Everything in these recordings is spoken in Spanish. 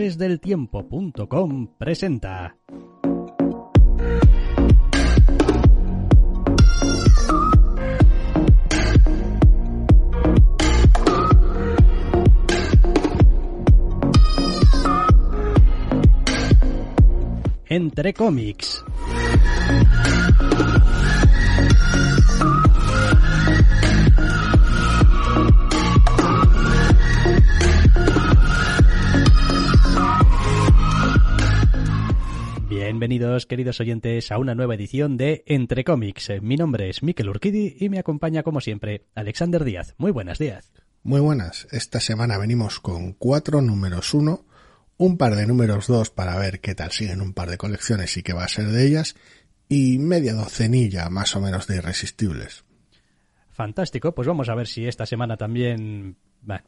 Doctoresdeltiempo.com presenta Entre cómics. Bienvenidos, queridos oyentes, a una nueva edición de Entre Cómics. Mi nombre es Miquel Urquidi y me acompaña, como siempre, Alexander Díaz. Muy buenas, Díaz. Muy buenas. Esta semana venimos con cuatro números uno, un par de números dos para ver qué tal siguen un par de colecciones y qué va a ser de ellas, y media docenilla más o menos de irresistibles. Fantástico, pues vamos a ver si esta semana también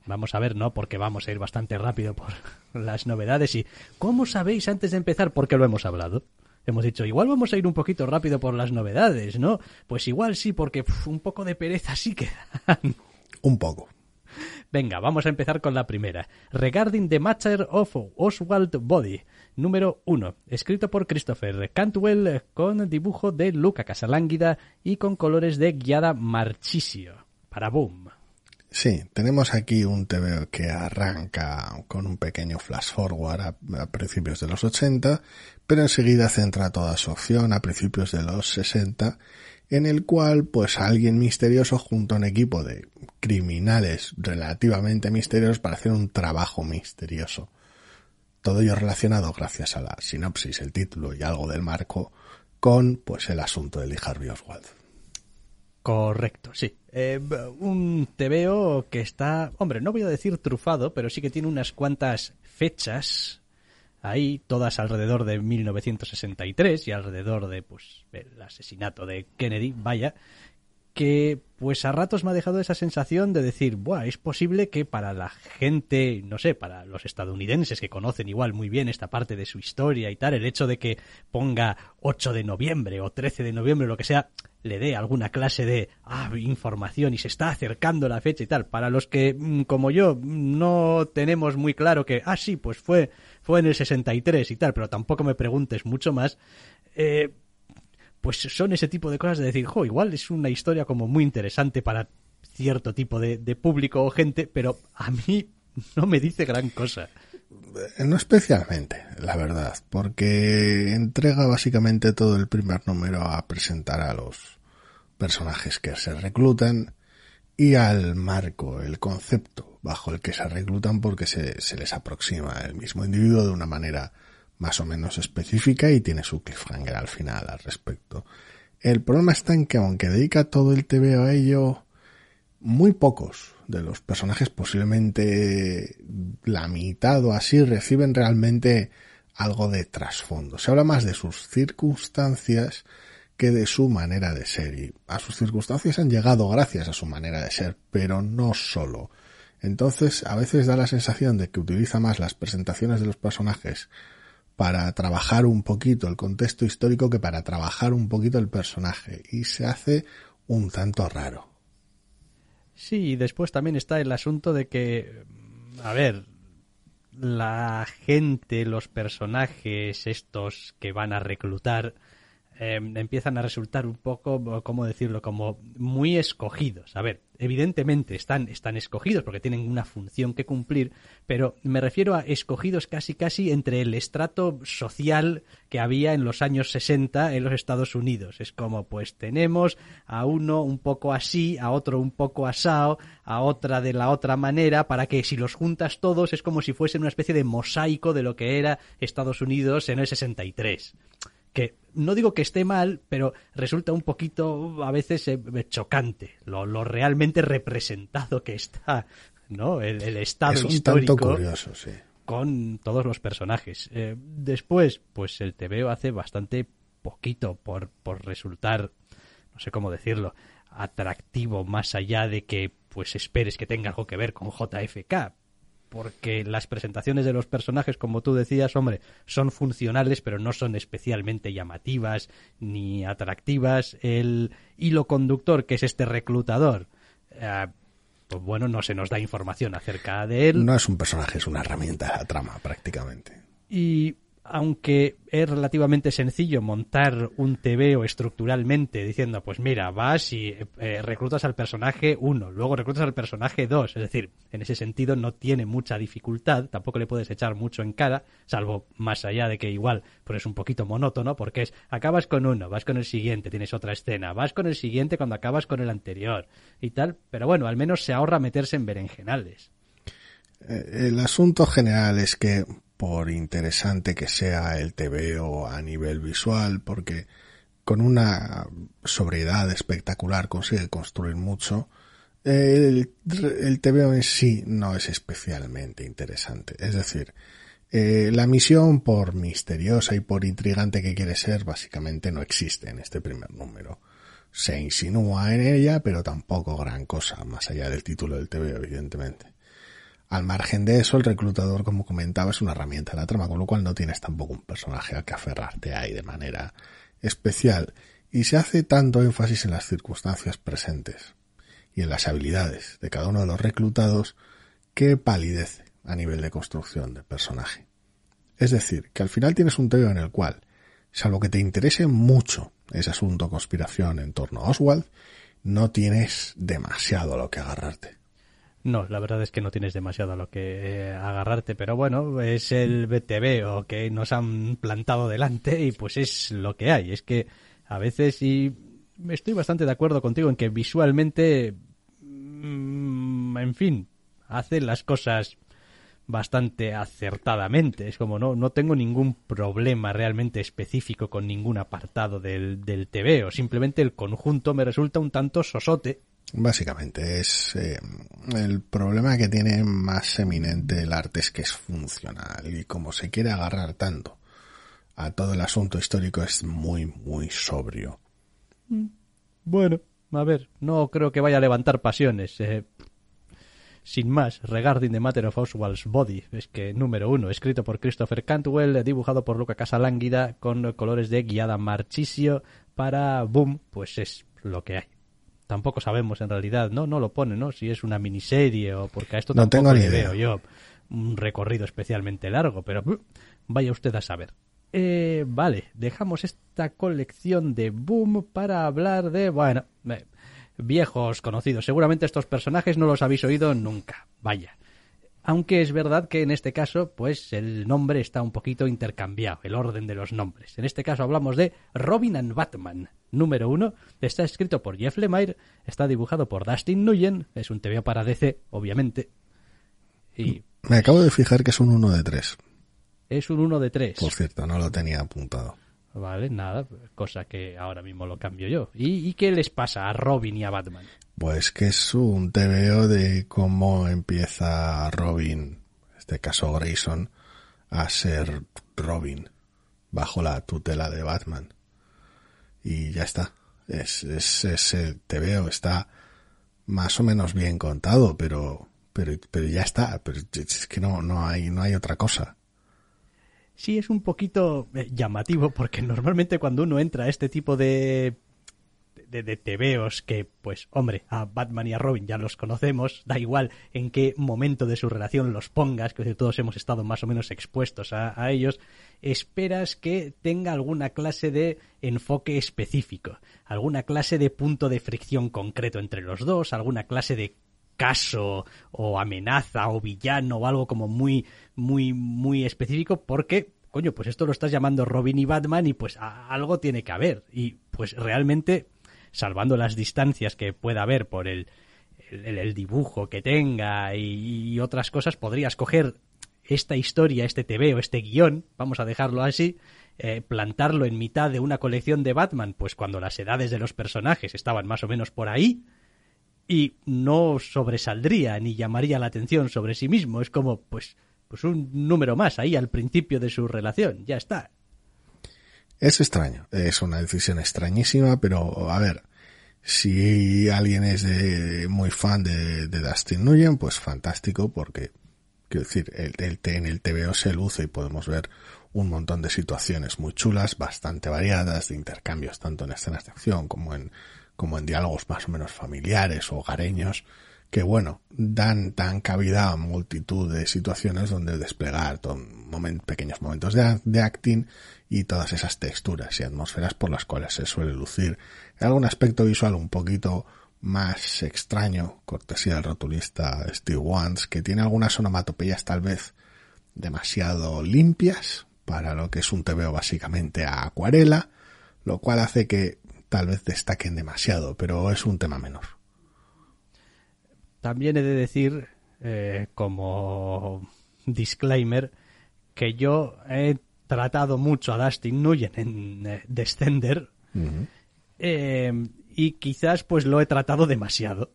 vamos a ver, ¿no? Porque vamos a ir bastante rápido por las novedades y ¿cómo sabéis antes de empezar? Porque lo hemos hablado. Hemos dicho, igual vamos a ir un poquito rápido por las novedades, ¿no? Pues igual sí, porque un poco de pereza sí que Un poco. Venga, vamos a empezar con la primera. Regarding the Matter of Oswald Body, número 1, escrito por Christopher Cantwell con dibujo de Luca Casalánguida y con colores de Guiada Marchisio. Para Boom. Sí, tenemos aquí un TV que arranca con un pequeño flash forward a, a, principios de los 80, pero enseguida centra toda su acción a principios de los 60, en el cual pues alguien misterioso junto a un equipo de criminales relativamente misteriosos para hacer un trabajo misterioso. Todo ello relacionado gracias a la sinopsis, el título y algo del marco con pues el asunto de Lee Harvey Oswald. Correcto, sí. Eh, un TVO que está, hombre, no voy a decir trufado, pero sí que tiene unas cuantas fechas ahí, todas alrededor de 1963 y alrededor de, pues, el asesinato de Kennedy, vaya, que pues a ratos me ha dejado esa sensación de decir, Buah, es posible que para la gente, no sé, para los estadounidenses que conocen igual muy bien esta parte de su historia y tal, el hecho de que ponga 8 de noviembre o 13 de noviembre, lo que sea, le dé alguna clase de ah, información y se está acercando la fecha y tal. Para los que, como yo, no tenemos muy claro que, ah, sí, pues fue, fue en el 63 y tal, pero tampoco me preguntes mucho más, eh, pues son ese tipo de cosas de decir, jo, igual es una historia como muy interesante para cierto tipo de, de público o gente, pero a mí no me dice gran cosa. No especialmente, la verdad, porque entrega básicamente todo el primer número a presentar a los personajes que se reclutan y al marco, el concepto bajo el que se reclutan porque se, se les aproxima el mismo individuo de una manera más o menos específica y tiene su cliffhanger al final al respecto. El problema está en que aunque dedica todo el TV a ello, muy pocos de los personajes, posiblemente la mitad o así, reciben realmente algo de trasfondo. Se habla más de sus circunstancias que de su manera de ser. Y a sus circunstancias han llegado gracias a su manera de ser, pero no solo. Entonces, a veces da la sensación de que utiliza más las presentaciones de los personajes para trabajar un poquito el contexto histórico que para trabajar un poquito el personaje. Y se hace un tanto raro. Sí, y después también está el asunto de que, a ver, la gente, los personajes estos que van a reclutar, eh, empiezan a resultar un poco, ¿cómo decirlo?, como muy escogidos. A ver, evidentemente están, están escogidos porque tienen una función que cumplir, pero me refiero a escogidos casi casi entre el estrato social que había en los años 60 en los Estados Unidos. Es como, pues tenemos a uno un poco así, a otro un poco asao, a otra de la otra manera, para que si los juntas todos es como si fuesen una especie de mosaico de lo que era Estados Unidos en el 63. Que no digo que esté mal, pero resulta un poquito a veces eh, chocante lo, lo realmente representado que está, ¿no? El, el estado es un histórico tanto curioso, sí. con todos los personajes. Eh, después, pues el TVO hace bastante poquito por, por resultar, no sé cómo decirlo, atractivo más allá de que pues esperes que tenga algo que ver con JFK. Porque las presentaciones de los personajes, como tú decías, hombre, son funcionales, pero no son especialmente llamativas ni atractivas. El hilo conductor, que es este reclutador, eh, pues bueno, no se nos da información acerca de él. No es un personaje, es una herramienta de la trama, prácticamente. Y aunque es relativamente sencillo montar un TVO estructuralmente diciendo, pues mira, vas y eh, reclutas al personaje 1, luego reclutas al personaje 2, es decir, en ese sentido no tiene mucha dificultad, tampoco le puedes echar mucho en cara, salvo más allá de que igual pues es un poquito monótono, porque es, acabas con uno, vas con el siguiente, tienes otra escena, vas con el siguiente cuando acabas con el anterior y tal, pero bueno, al menos se ahorra meterse en berenjenales. Eh, El asunto general es que, por interesante que sea el TVO a nivel visual, porque con una sobriedad espectacular consigue construir mucho, el, el TVO en sí no es especialmente interesante. Es decir, eh, la misión, por misteriosa y por intrigante que quiere ser, básicamente no existe en este primer número. Se insinúa en ella, pero tampoco gran cosa, más allá del título del TVO, evidentemente. Al margen de eso, el reclutador, como comentaba, es una herramienta de la trama, con lo cual no tienes tampoco un personaje al que aferrarte ahí de manera especial. Y se hace tanto énfasis en las circunstancias presentes y en las habilidades de cada uno de los reclutados que palidece a nivel de construcción de personaje. Es decir, que al final tienes un teo en el cual, salvo que te interese mucho ese asunto conspiración en torno a Oswald, no tienes demasiado a lo que agarrarte. No, la verdad es que no tienes demasiado a lo que eh, agarrarte, pero bueno, es el BTV o que nos han plantado delante y pues es lo que hay. Es que a veces, y estoy bastante de acuerdo contigo en que visualmente, mm, en fin, hace las cosas bastante acertadamente. Es como no, no tengo ningún problema realmente específico con ningún apartado del, del TVO. Simplemente el conjunto me resulta un tanto sosote Básicamente es eh, el problema que tiene más eminente el arte es que es funcional y como se quiere agarrar tanto a todo el asunto histórico es muy muy sobrio. Bueno, a ver, no creo que vaya a levantar pasiones. Eh, sin más, Regarding the Matter of Oswald's Body, es que número uno, escrito por Christopher Cantwell, dibujado por Luca Casalánguida, con colores de guiada marchisio para Boom, pues es lo que hay tampoco sabemos en realidad, ¿no? No lo pone, ¿no? Si es una miniserie o porque a esto no tampoco tengo ni le idea. veo yo un recorrido especialmente largo, pero uh, vaya usted a saber. Eh, vale, dejamos esta colección de Boom para hablar de, bueno, eh, viejos conocidos. Seguramente estos personajes no los habéis oído nunca. Vaya. Aunque es verdad que en este caso, pues el nombre está un poquito intercambiado, el orden de los nombres. En este caso hablamos de Robin and Batman, número uno. Está escrito por Jeff Lemire, está dibujado por Dustin Nguyen, es un TV para DC, obviamente. Y Me acabo de fijar que es un 1 de 3. es un uno de tres. Por cierto, no lo tenía apuntado. Vale, nada, cosa que ahora mismo lo cambio yo. ¿Y, y qué les pasa a Robin y a Batman? Pues que es un TVO de cómo empieza Robin, en este caso Grayson, a ser Robin bajo la tutela de Batman. Y ya está. Es, es, es el TVO, está más o menos bien contado, pero, pero, pero ya está. Pero es que no, no hay, no hay otra cosa. Sí, es un poquito eh, llamativo porque normalmente cuando uno entra a este tipo de de, de tebeos que, pues, hombre, a Batman y a Robin ya los conocemos, da igual en qué momento de su relación los pongas, que todos hemos estado más o menos expuestos a, a ellos, esperas que tenga alguna clase de enfoque específico, alguna clase de punto de fricción concreto entre los dos, alguna clase de caso o amenaza o villano o algo como muy muy muy específico porque coño pues esto lo estás llamando Robin y Batman y pues algo tiene que haber. Y pues realmente salvando las distancias que pueda haber por el el, dibujo que tenga y, otras cosas podrías coger esta historia, este tebeo, este guion, vamos a dejarlo así, eh, plantarlo en mitad de una colección de Batman, pues cuando las edades de los personajes estaban más o menos por ahí, y no sobresaldría ni llamaría la atención sobre sí mismo. Es como, pues, pues un número más ahí al principio de su relación. Ya está. Es extraño, es una decisión extrañísima, pero a ver, si alguien es de, muy fan de, de Dustin Nguyen, pues fantástico, porque, quiero decir, el, el, en el TVO se luce y podemos ver un montón de situaciones muy chulas, bastante variadas, de intercambios tanto en escenas de acción como en, como en diálogos más o menos familiares o hogareños, que bueno, dan, dan cabida a multitud de situaciones donde desplegar pequeños momentos de, acting y todas esas texturas y atmósferas por las cuales se suele lucir. Algún aspecto visual un poquito más extraño, cortesía del rotulista Steve Wans, que tiene algunas onomatopeyas tal vez demasiado limpias para lo que es un TVO básicamente a acuarela, lo cual hace que tal vez destaquen demasiado, pero es un tema menor. También he de decir, eh, como disclaimer, que yo he tratado mucho a Dustin Nguyen en eh, Descender uh -huh. eh, y quizás pues lo he tratado demasiado.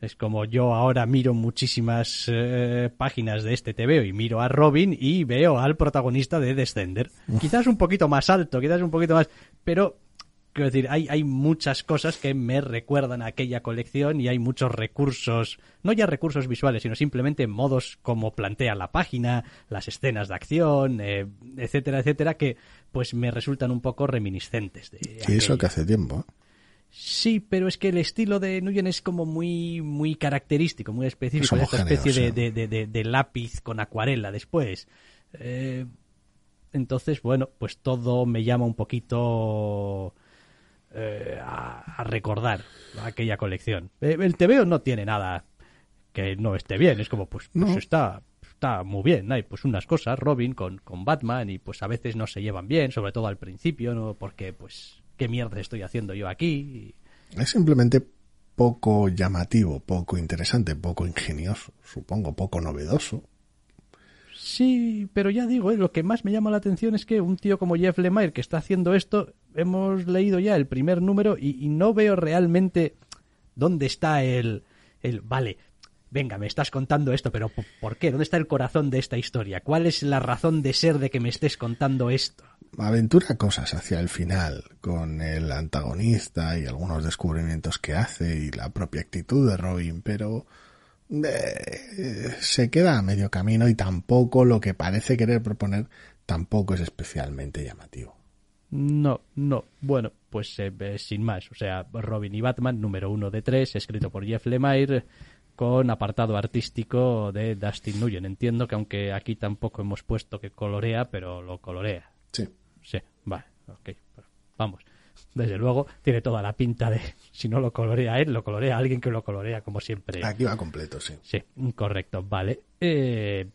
Es como yo ahora miro muchísimas eh, páginas de este TVO y miro a Robin y veo al protagonista de Descender. Quizás un poquito más alto, quizás un poquito más, pero quiero decir, hay, hay muchas cosas que me recuerdan a aquella colección y hay muchos recursos, no ya recursos visuales, sino simplemente modos como plantea la página, las escenas de acción, eh, etcétera, etcétera, que pues me resultan un poco reminiscentes. De y eso que hace tiempo. Sí, pero es que el estilo de Nguyen es como muy, muy característico, muy específico, esta especie de, de, de, de, de lápiz con acuarela después. Eh, entonces, bueno, pues todo me llama un poquito eh, a, a, recordar aquella colección. Eh, el TVO no tiene nada que no esté bien, es como, pues, pues no. está, está muy bien. Hay pues unas cosas, Robin con, con Batman, y pues a veces no se llevan bien, sobre todo al principio, ¿no? Porque, pues, ¿qué mierda estoy haciendo yo aquí? Es simplemente poco llamativo, poco interesante, poco ingenioso, supongo, poco novedoso. Sí, pero ya digo, ¿eh? lo que más me llama la atención es que un tío como Jeff Lemire que está haciendo esto, hemos leído ya el primer número y, y no veo realmente dónde está el, el... Vale, venga, me estás contando esto, pero ¿por qué? ¿Dónde está el corazón de esta historia? ¿Cuál es la razón de ser de que me estés contando esto? Aventura cosas hacia el final con el antagonista y algunos descubrimientos que hace y la propia actitud de Robin, pero eh, se queda a medio camino y tampoco lo que parece querer proponer tampoco es especialmente llamativo. No, no. Bueno, pues eh, sin más. O sea, Robin y Batman, número uno de tres, escrito por Jeff Lemire, con apartado artístico de Dustin Nguyen. Entiendo que aunque aquí tampoco hemos puesto que colorea, pero lo colorea. Sí. Sí, vale, ok. Vamos. Desde luego, tiene toda la pinta de, si no lo colorea él, lo colorea alguien que lo colorea, como siempre. Aquí va completo, sí. Sí, correcto, vale. Eh,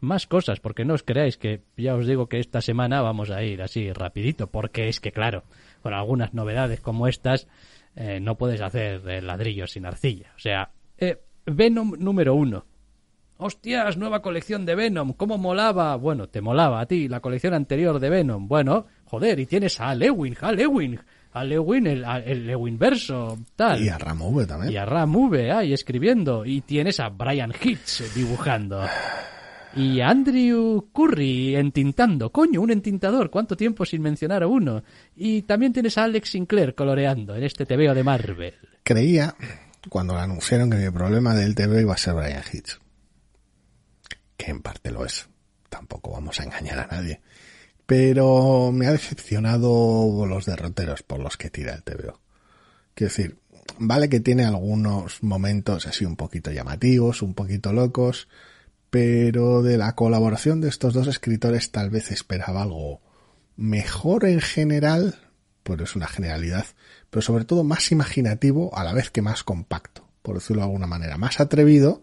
más cosas, porque no os creáis que ya os digo que esta semana vamos a ir así rapidito, porque es que claro, con algunas novedades como estas, eh, no puedes hacer eh, ladrillos sin arcilla. O sea, eh, Venom número uno. Hostias, nueva colección de Venom, ¿cómo molaba? Bueno, te molaba a ti la colección anterior de Venom. Bueno, joder, y tienes a Lewin, a Lewin, a Lewin, el, el Lewin verso, tal. Y a Ram V también. Y a Ram V, ahí escribiendo. Y tienes a Brian Hitch dibujando. Y Andrew Curry entintando. Coño, un entintador. ¿Cuánto tiempo sin mencionar a uno? Y también tienes a Alex Sinclair coloreando en este TVO de Marvel. Creía, cuando anunciaron que mi problema del TV iba a ser Brian Hitch. Que en parte lo es. Tampoco vamos a engañar a nadie. Pero me ha decepcionado los derroteros por los que tira el TVO. Quiero decir, vale que tiene algunos momentos así un poquito llamativos, un poquito locos, pero de la colaboración de estos dos escritores tal vez esperaba algo mejor en general, pues es una generalidad, pero sobre todo más imaginativo a la vez que más compacto, por decirlo de alguna manera, más atrevido,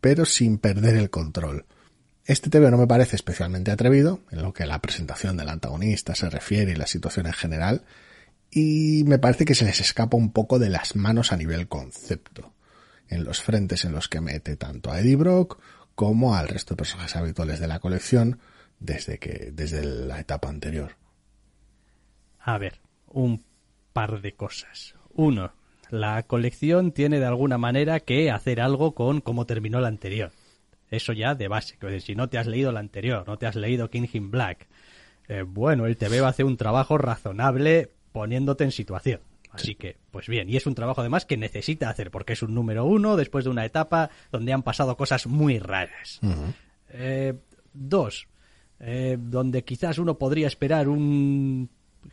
pero sin perder el control. Este TV no me parece especialmente atrevido, en lo que la presentación del antagonista se refiere y la situación en general, y me parece que se les escapa un poco de las manos a nivel concepto, en los frentes en los que mete tanto a Eddie Brock como al resto de personajes habituales de la colección desde que desde la etapa anterior. A ver, un par de cosas. Uno, la colección tiene de alguna manera que hacer algo con cómo terminó la anterior. Eso ya de base. Que si no te has leído la anterior, no te has leído King in Black, eh, bueno, el TV va a hacer un trabajo razonable poniéndote en situación. Así que, pues bien, y es un trabajo además que necesita hacer, porque es un número uno después de una etapa donde han pasado cosas muy raras. Eh, dos, eh, donde quizás uno podría esperar un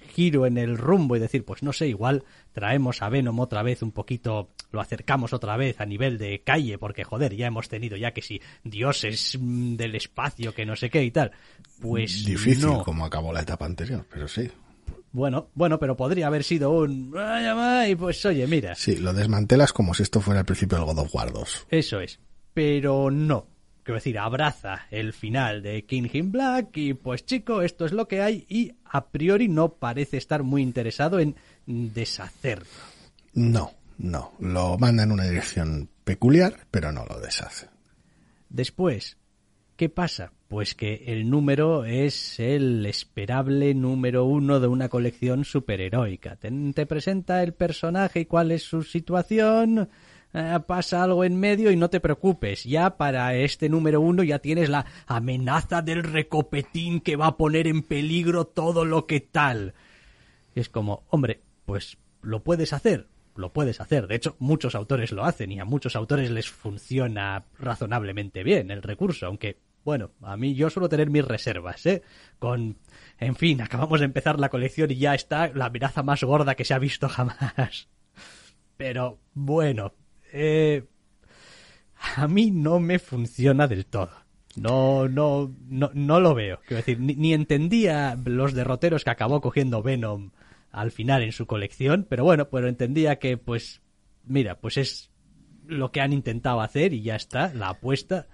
giro en el rumbo y decir, pues no sé, igual traemos a Venom otra vez un poquito, lo acercamos otra vez a nivel de calle, porque joder, ya hemos tenido ya que si dioses mm, del espacio, que no sé qué y tal. Pues Difícil no. como acabó la etapa anterior, pero sí. Bueno, bueno, pero podría haber sido un... "Ay, ay", Y pues oye, mira, Sí, lo desmantelas como si esto fuera el principio del God of War 2. eso es. Pero no. Quiero decir, abraza el final de King in Black y pues chico, esto es lo que hay y a priori no parece estar muy interesado en deshacerlo. No, no. Lo manda en una dirección peculiar, pero no lo deshace. Después, ¿qué pasa? Pues que el número es el esperable número uno de una colección superheroica. Te, te presenta el personaje y cuál es su situación, eh, pasa algo en medio y no te preocupes. Ya para este número uno ya tienes la amenaza del recopetín que va a poner en peligro todo lo que tal. Es como, hombre, pues lo puedes hacer, lo puedes hacer. De hecho, muchos autores lo hacen y a muchos autores les funciona razonablemente bien el recurso, aunque, bueno, a mí yo suelo tener mis reservas, ¿eh? Con, en fin, acabamos de empezar la colección y ya está la amenaza más gorda que se ha visto jamás. Pero, bueno, eh, a mí no me funciona del todo. No, no, no, no lo veo. Quiero decir, ni, entendía los derroteros que acabó cogiendo Venom al final en su colección, pero bueno, pero entendía que, pues, mira, pues es lo que han intentado hacer y ya está, la apuesta.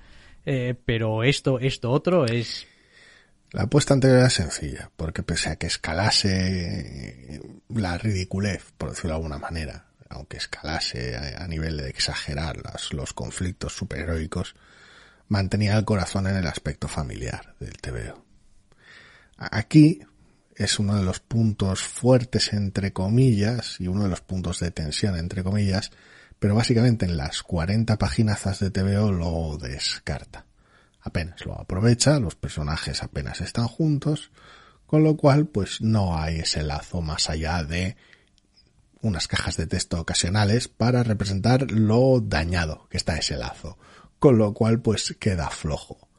Eh, pero esto, esto otro es La apuesta anterior era sencilla, porque pese a que escalase la ridiculez, por decirlo de alguna manera, aunque escalase a, nivel de exagerar los conflictos superheroicos, mantenía el corazón en el aspecto familiar del TVO. Aquí es uno de los puntos fuertes entre comillas y uno de los puntos de tensión entre comillas, pero básicamente en las 40 paginazas de TVO lo descarta. Apenas lo aprovecha, los personajes apenas están juntos, con lo cual pues no hay ese lazo más allá de unas cajas de texto ocasionales para representar lo dañado que está ese lazo, con lo cual pues queda flojo.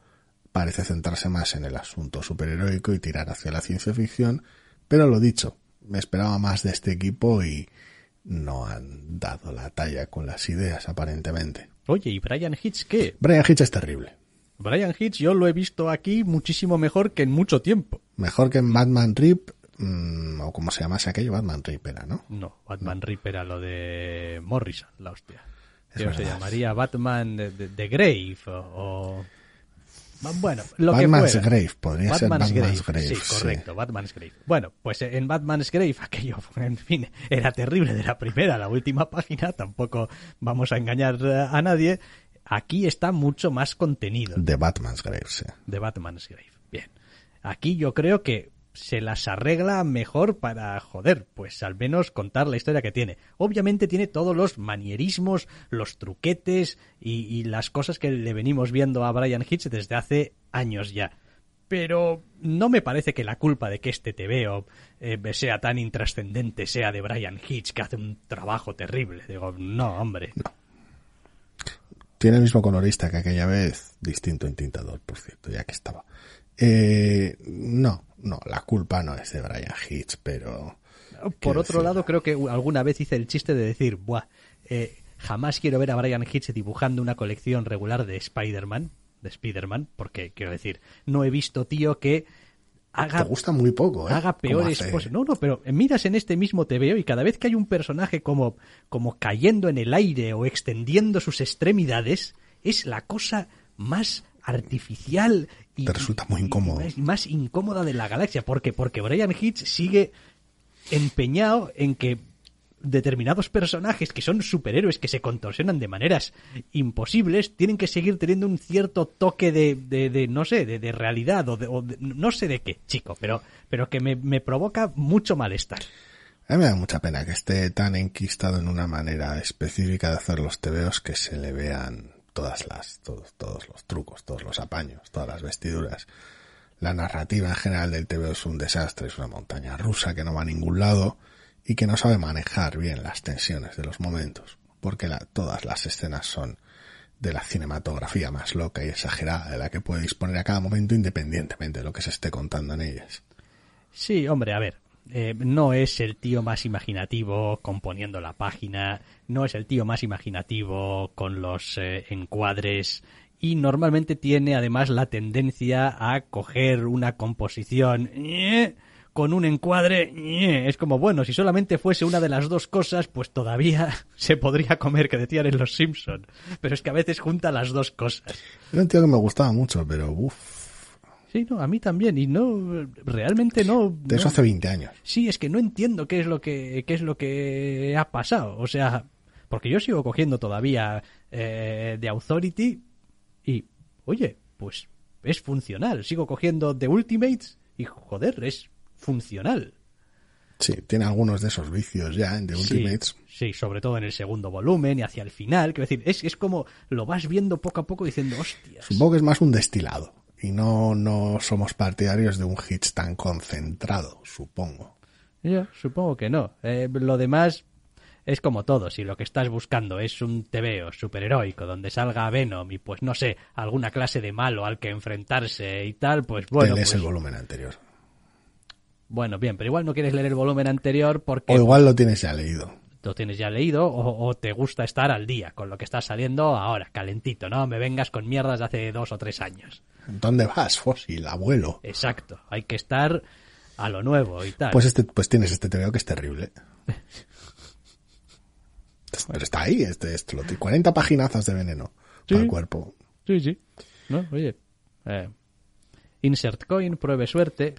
Parece centrarse más en el asunto superheroico y tirar hacia la ciencia ficción, pero lo dicho, me esperaba más de este equipo y no han dado la talla con las ideas aparentemente. Oye, ¿y Brian Hitch qué? Brian Hitch es terrible. Brian Hitch yo lo he visto aquí muchísimo mejor que en mucho tiempo. Mejor que en Batman Rip, mm, o como se llamase aquello, Batman Rip era, ¿no? No, Batman Rip era lo de Morrison, la hostia. Que se llamaría Batman de, de- de Grave o... o- Bueno, lo Batman's que fuera. Grave, podría ser Batman's Grave, Sí, sí. correcto, Batman's Grave. Bueno, pues en Batman's Grave aquello, en fin, era terrible de la primera a la última página, tampoco vamos a engañar eh, a nadie. Aquí está mucho más contenido De Batman's Grave, sí. de Batman's Grave. Bien. Aquí yo creo que se las arregla mejor para, joder, pues al menos contar la historia que tiene. Obviamente tiene todos los manierismos, los truquetes y, las cosas que le venimos viendo a Brian Hitch desde hace años ya. Pero no me parece que la culpa de que este TVO eh, sea tan intrascendente sea de Brian Hitch, que hace un trabajo terrible. Digo, no, hombre. Tiene el mismo colorista que aquella vez, distinto entintador, por cierto, ya que estaba. Eh, no, no, la culpa no es de Brian Hitch, pero... Por otro decir, lado, creo que alguna vez hice el chiste de decir, buah, eh, jamás quiero ver a Brian Hitch dibujando una colección regular de Spider-Man, de Spider-Man, porque quiero decir, no he visto tío que Te haga, gusta muy poco, ¿eh? haga peores cosas. No, no, pero miras en este mismo TVO y cada vez que hay un personaje como, como cayendo en el aire o extendiendo sus extremidades, es la cosa más artificial y Te resulta muy y- y incómodo. más- incómoda de la galaxia. ¿Por qué? Porque Brian Hitch sigue empeñado en que determinados personajes que son superhéroes que se contorsionan de maneras imposibles tienen que seguir teniendo un cierto toque de, de, de no sé, de, de realidad o, de, o de- no sé de qué, chico, pero, pero que me, me provoca mucho malestar. A mí me da mucha pena que esté tan enquistado en una manera específica de hacer los tebeos que se le vean todas las, todos, todos los trucos, todos los apaños, todas las vestiduras. La narrativa en general del tebeo es un desastre, es una montaña rusa que no va a ningún lado y que no sabe manejar bien las tensiones de los momentos, porque la- todas las escenas son de la cinematografía más loca y exagerada de la que puede disponer a cada momento independientemente de lo que se esté contando en ellas. Sí, hombre, a ver. eh, no es el tío más imaginativo componiendo la página, no es el tío más imaginativo con los eh, encuadres y normalmente tiene además la tendencia a coger una composición con un encuadre. Es como, bueno, si solamente fuese una de las dos cosas, pues todavía se podría comer, que decían en Los Simpson. Pero es que a veces junta las dos cosas. Era un tío que me gustaba mucho, pero uff, Sí, no, a mí también. Y no, realmente no. de eso no- hace 20 años. Sí, es que no entiendo qué es lo que qué es lo que ha pasado. O sea, porque yo sigo cogiendo todavía eh, The Authority y, oye, pues es funcional. Sigo cogiendo The Ultimates y, joder, es funcional. Sí, tiene algunos de esos vicios ya en The Sí, Ultimates. Sí, sobre todo en el segundo volumen y hacia el final. Quiero decir, es, es como lo vas viendo poco a poco diciendo, hostias. Supongo que es más un destilado. Y no, no somos partidarios de un Hitch tan concentrado, supongo. Ya, supongo que no. Eh, lo demás es como todo. Si lo que estás buscando es un tebeo superheroico donde salga Venom y pues no sé, alguna clase de malo al que enfrentarse y tal, pues bueno. Lees pues- el volumen anterior. bueno, bien, pero igual no quieres leer el volumen anterior porque O igual lo tienes ya leído. lo tienes ya leído o, o te gusta estar al día con lo que está saliendo ahora, calentito, ¿no? Me vengas con mierdas de hace dos o tres años. ¿Dónde vas, fósil, abuelo? Exacto, hay que estar a lo nuevo y tal. Pues este, pues tienes este TVO que es terrible. Pero está ahí, este, este, lo- 40 paginazas de veneno para el Sí. cuerpo. Sí, sí. ¿No? Oye. eh, insert coin, pruebe suerte.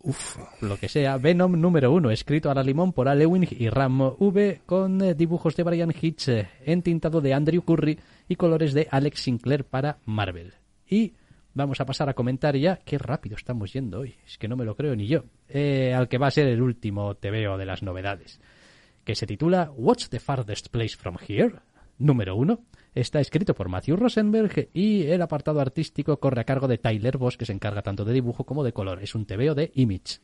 Uf, Lo que sea. Venom número uno, escrito a la limón por Ale Wing y Ram V, con eh, dibujos de Brian Hitch, eh, entintado de Andrew Curry y colores de Alex Sinclair para Marvel. Y vamos a pasar a comentar ya. Qué rápido estamos yendo hoy. Es que no me lo creo ni yo. Eh, al que va a ser el último TVO de las novedades. Que se titula What's the Farthest Place from Here? Número uno. Está escrito por Matthew Rosenberg y el apartado artístico corre a cargo de Tyler Boss, que se encarga tanto de dibujo como de color. Es un TVO de Image.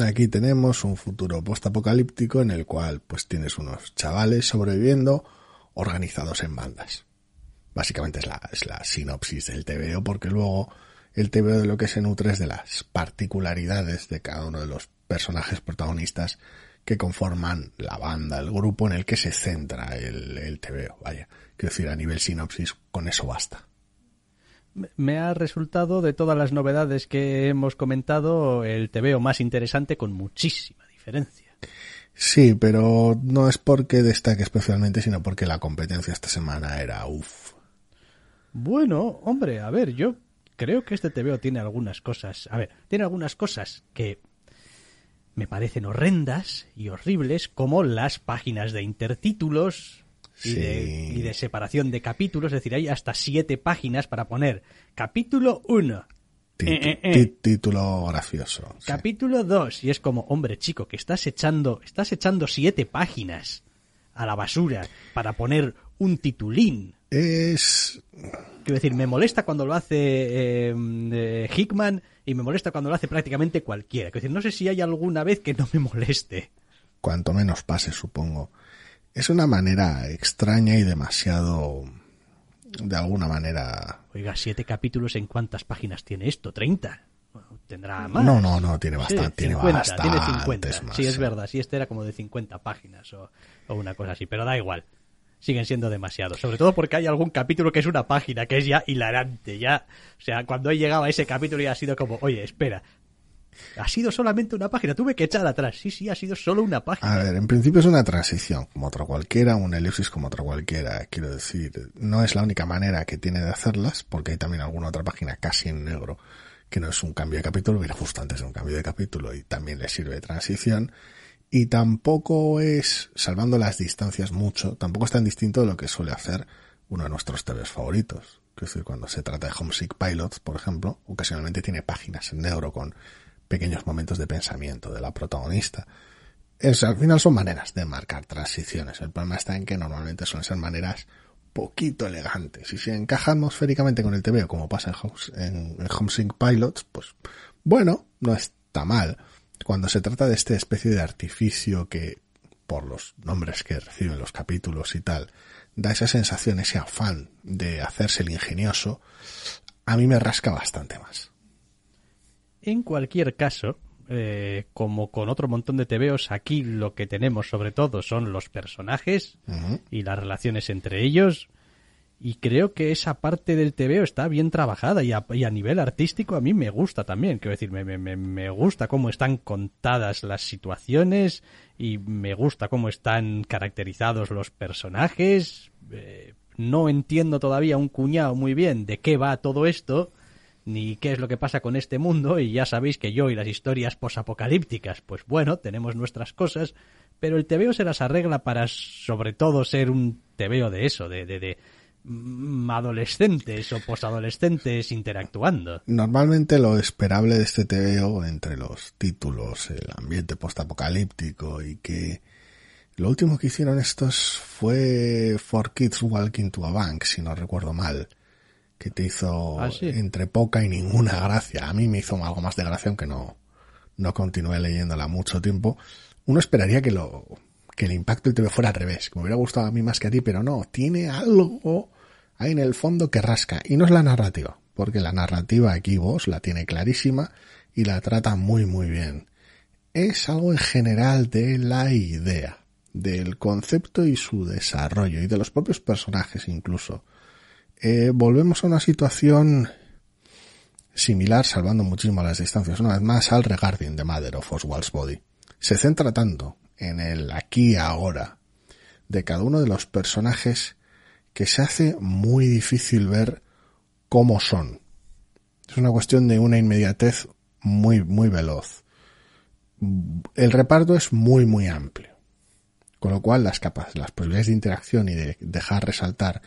Aquí tenemos un futuro postapocalíptico en el cual pues tienes unos chavales sobreviviendo organizados en bandas. Básicamente es la, es la sinopsis del TVO porque luego el TVO de lo que se nutre es de las particularidades de cada uno de los personajes protagonistas que conforman la banda, el grupo en el que se centra el, el TVO. Vaya, quiero decir, a nivel sinopsis con eso basta. Me ha resultado, de todas las novedades que hemos comentado, el TVO más interesante con muchísima diferencia. Sí, pero no es porque destaque especialmente, sino porque la competencia esta semana era uff. Bueno, hombre, a ver, yo creo que este TVO tiene algunas cosas. A ver, tiene algunas cosas que me parecen horrendas y horribles, como las páginas de intertítulos y, Sí. de, y de separación de capítulos. Es decir, hay hasta siete páginas para poner capítulo 1, Ti- Eh, eh, eh. Título gracioso. capítulo 2. Y es como, hombre, chico, que estás echando, estás echando siete páginas a la basura para poner un titulín. Es Quiero decir, me molesta cuando lo hace eh, eh, Hickman y me molesta cuando lo hace prácticamente cualquiera. Quiero decir, no sé si hay alguna vez que no me moleste. cuanto menos pase, supongo. Es una manera extraña y demasiado, de alguna manera... Oiga, siete capítulos, ¿en cuántas páginas tiene esto? ¿30? Bueno, Tendrá más. No, no, no, tiene Sí, bastante, tiene 50, bastantes tiene 50. más, sí, es sí. verdad. Sí, este era como de 50 páginas o, o una cosa así, pero da igual. Siguen siendo demasiados. Sobre todo porque hay algún capítulo que es una página, que es ya hilarante. Ya, o sea, cuando he llegado a ese capítulo ya ha sido como, oye, espera. Ha sido solamente una página, tuve que echar atrás. Sí, sí, ha sido solo una página. A ver, en principio es una transición, como otra cualquiera, una elipsis como otra cualquiera. Quiero decir, no es la única manera que tiene de hacerlas, porque hay también alguna otra página casi en negro que no es un cambio de capítulo, viene justo antes de un cambio de capítulo y también le sirve de transición. Y tampoco es, salvando las distancias mucho, tampoco es tan distinto de lo que suele hacer uno de nuestros TVs favoritos. Es decir, cuando se trata de Homesick Pilots, por ejemplo, ocasionalmente tiene páginas en negro con pequeños momentos de pensamiento de la protagonista. Es, al final son maneras de marcar transiciones. El problema está en que normalmente suelen ser maneras poquito elegantes. Y si encaja atmosféricamente con el TVO, como pasa en, en Homesick Pilots, pues bueno, no está mal cuando se trata de esta especie de artificio que, por los nombres que reciben los capítulos y tal, da esa sensación, ese afán de hacerse el ingenioso, a mí me rasca bastante más. En cualquier caso, eh, como con otro montón de TVOs, aquí lo que tenemos sobre todo son los personajes y las relaciones entre ellos y creo que esa parte del TVO está bien trabajada y a, nivel artístico a mí me gusta también. Quiero decir, me, me, gusta cómo están contadas las situaciones y me gusta cómo están caracterizados los personajes. Eh, no entiendo todavía un cuñado muy bien de qué va todo esto ni qué es lo que pasa con este mundo y ya sabéis que yo y las historias posapocalípticas, pues bueno, tenemos nuestras cosas, pero el TVO se las arregla para sobre todo ser un TVO de eso, de, de, de adolescentes o posadolescentes interactuando. Normalmente lo esperable de este TVO entre los títulos, el ambiente postapocalíptico y que lo último que hicieron estos fue For Kids Walking to a Bank, si no recuerdo mal, que te hizo ¿Ah, entre poca y ninguna gracia. A mí me hizo algo más de gracia, aunque no, no continué leyéndola mucho tiempo. Uno esperaría que lo, que el impacto del TV fuera al revés, que me hubiera gustado a mí más que a ti, pero no, tiene algo ahí en el fondo que rasca. Y no es la narrativa, porque la narrativa aquí vos la tiene clarísima y la trata muy muy bien. Es algo en general de la idea, del concepto y su desarrollo, y de los propios personajes incluso. Eh, volvemos a una situación similar, salvando muchísimo las distancias, una vez más al Regarding the Mother of Oswald's Body. Se centra tanto en el aquí ahora de cada uno de los personajes que se hace muy difícil ver cómo son. Es una cuestión de una inmediatez muy, muy veloz. El reparto es muy, muy amplio. Con lo cual las capas, las posibilidades de interacción y de dejar resaltar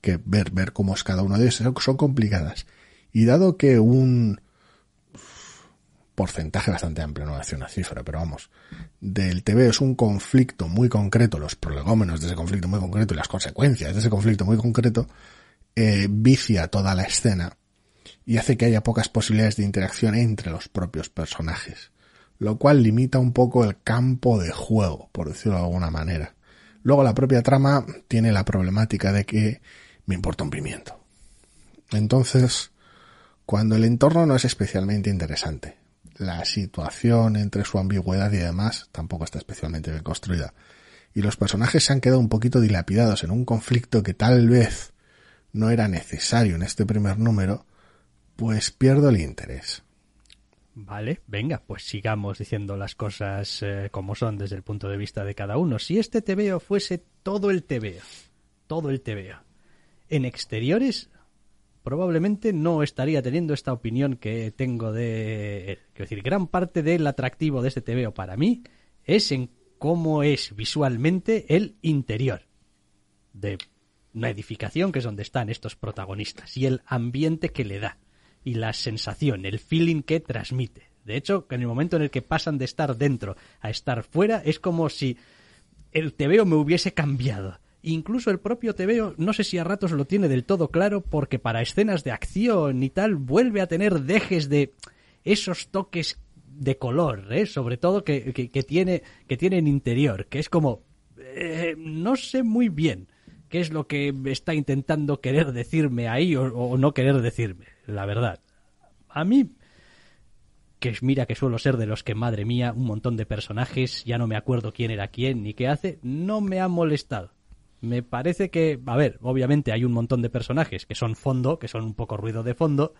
que ver, ver cómo es cada uno de ellos son complicadas. Y dado que un porcentaje bastante amplio, no decir una cifra, pero vamos, del TV es un conflicto muy concreto, los prolegómenos de ese conflicto muy concreto y las consecuencias de ese conflicto muy concreto, eh, vicia toda la escena y hace que haya pocas posibilidades de interacción entre los propios personajes, lo cual limita un poco el campo de juego, por decirlo de alguna manera. Luego la propia trama tiene la problemática de que me importa un pimiento. Entonces, cuando el entorno no es especialmente interesante, la situación entre su ambigüedad y demás tampoco está especialmente bien construida. Y los personajes se han quedado un poquito dilapidados en un conflicto que tal vez no era necesario en este primer número, pues pierdo el interés. Vale, venga, pues sigamos diciendo las cosas eh, como son desde el punto de vista de cada uno. Si este TVO fuese todo el TVO, todo el TVO, en exteriores probablemente no estaría teniendo esta opinión que tengo de... Quiero decir, gran parte del atractivo de este TVO para mí es en cómo es visualmente el interior de una edificación que es donde están estos protagonistas y el ambiente que le da y la sensación, el feeling que transmite. De hecho, en el momento en el que pasan de estar dentro a estar fuera es como si el TVO me hubiese cambiado Incluso el propio TVO, no sé si a ratos lo tiene del todo claro, porque para escenas de acción y tal, vuelve a tener dejes de esos toques de color, ¿eh? sobre todo que, que, tiene, que tiene en interior, que es como, eh, no sé muy bien qué es lo que está intentando querer decirme ahí o, o no querer decirme, la verdad. A mí, que mira que suelo ser de los que, madre mía, un montón de personajes, ya no me acuerdo quién era quién ni qué hace, no me ha molestado me parece que, a ver, obviamente hay un montón de personajes que son fondo, que son un poco ruido de fondo,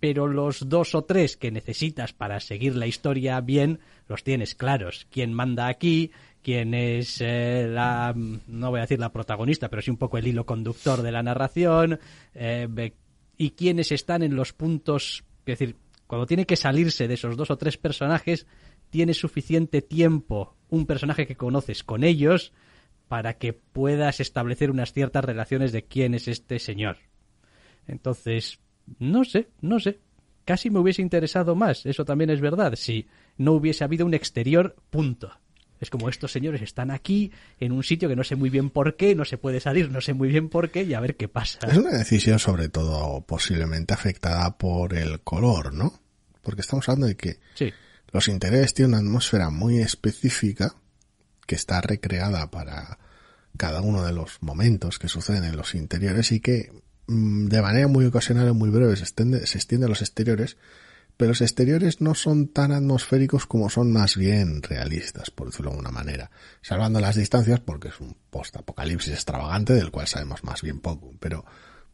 pero los dos o tres que necesitas para seguir la historia bien, los tienes claros. ¿Quién manda aquí? ¿Quién es eh, la, no voy a decir la protagonista, pero sí un poco el hilo conductor de la narración? Eh, y quiénes están en los puntos, es decir, cuando tiene que salirse de esos dos o tres personajes, tiene suficiente tiempo un personaje que conoces con ellos para que puedas establecer unas ciertas relaciones de quién es este señor. Entonces, no sé, no sé. Casi me hubiese interesado más, eso también es verdad, si no hubiese habido un exterior punto. Es como estos señores están aquí en un sitio que no sé muy bien por qué, no se puede salir, no sé muy bien por qué y a ver qué pasa. Es una decisión sobre todo posiblemente afectada por el color, ¿no? Porque estamos hablando de que Sí, los interiores tienen una atmósfera muy específica que está recreada para cada uno de los momentos que suceden en los interiores y que mm, de manera muy ocasional y muy breve se extiende, se extiende a los exteriores, pero los exteriores no son tan atmosféricos como son más bien realistas, por decirlo de alguna manera, salvando las distancias porque es un post-apocalipsis extravagante del cual sabemos más bien poco, pero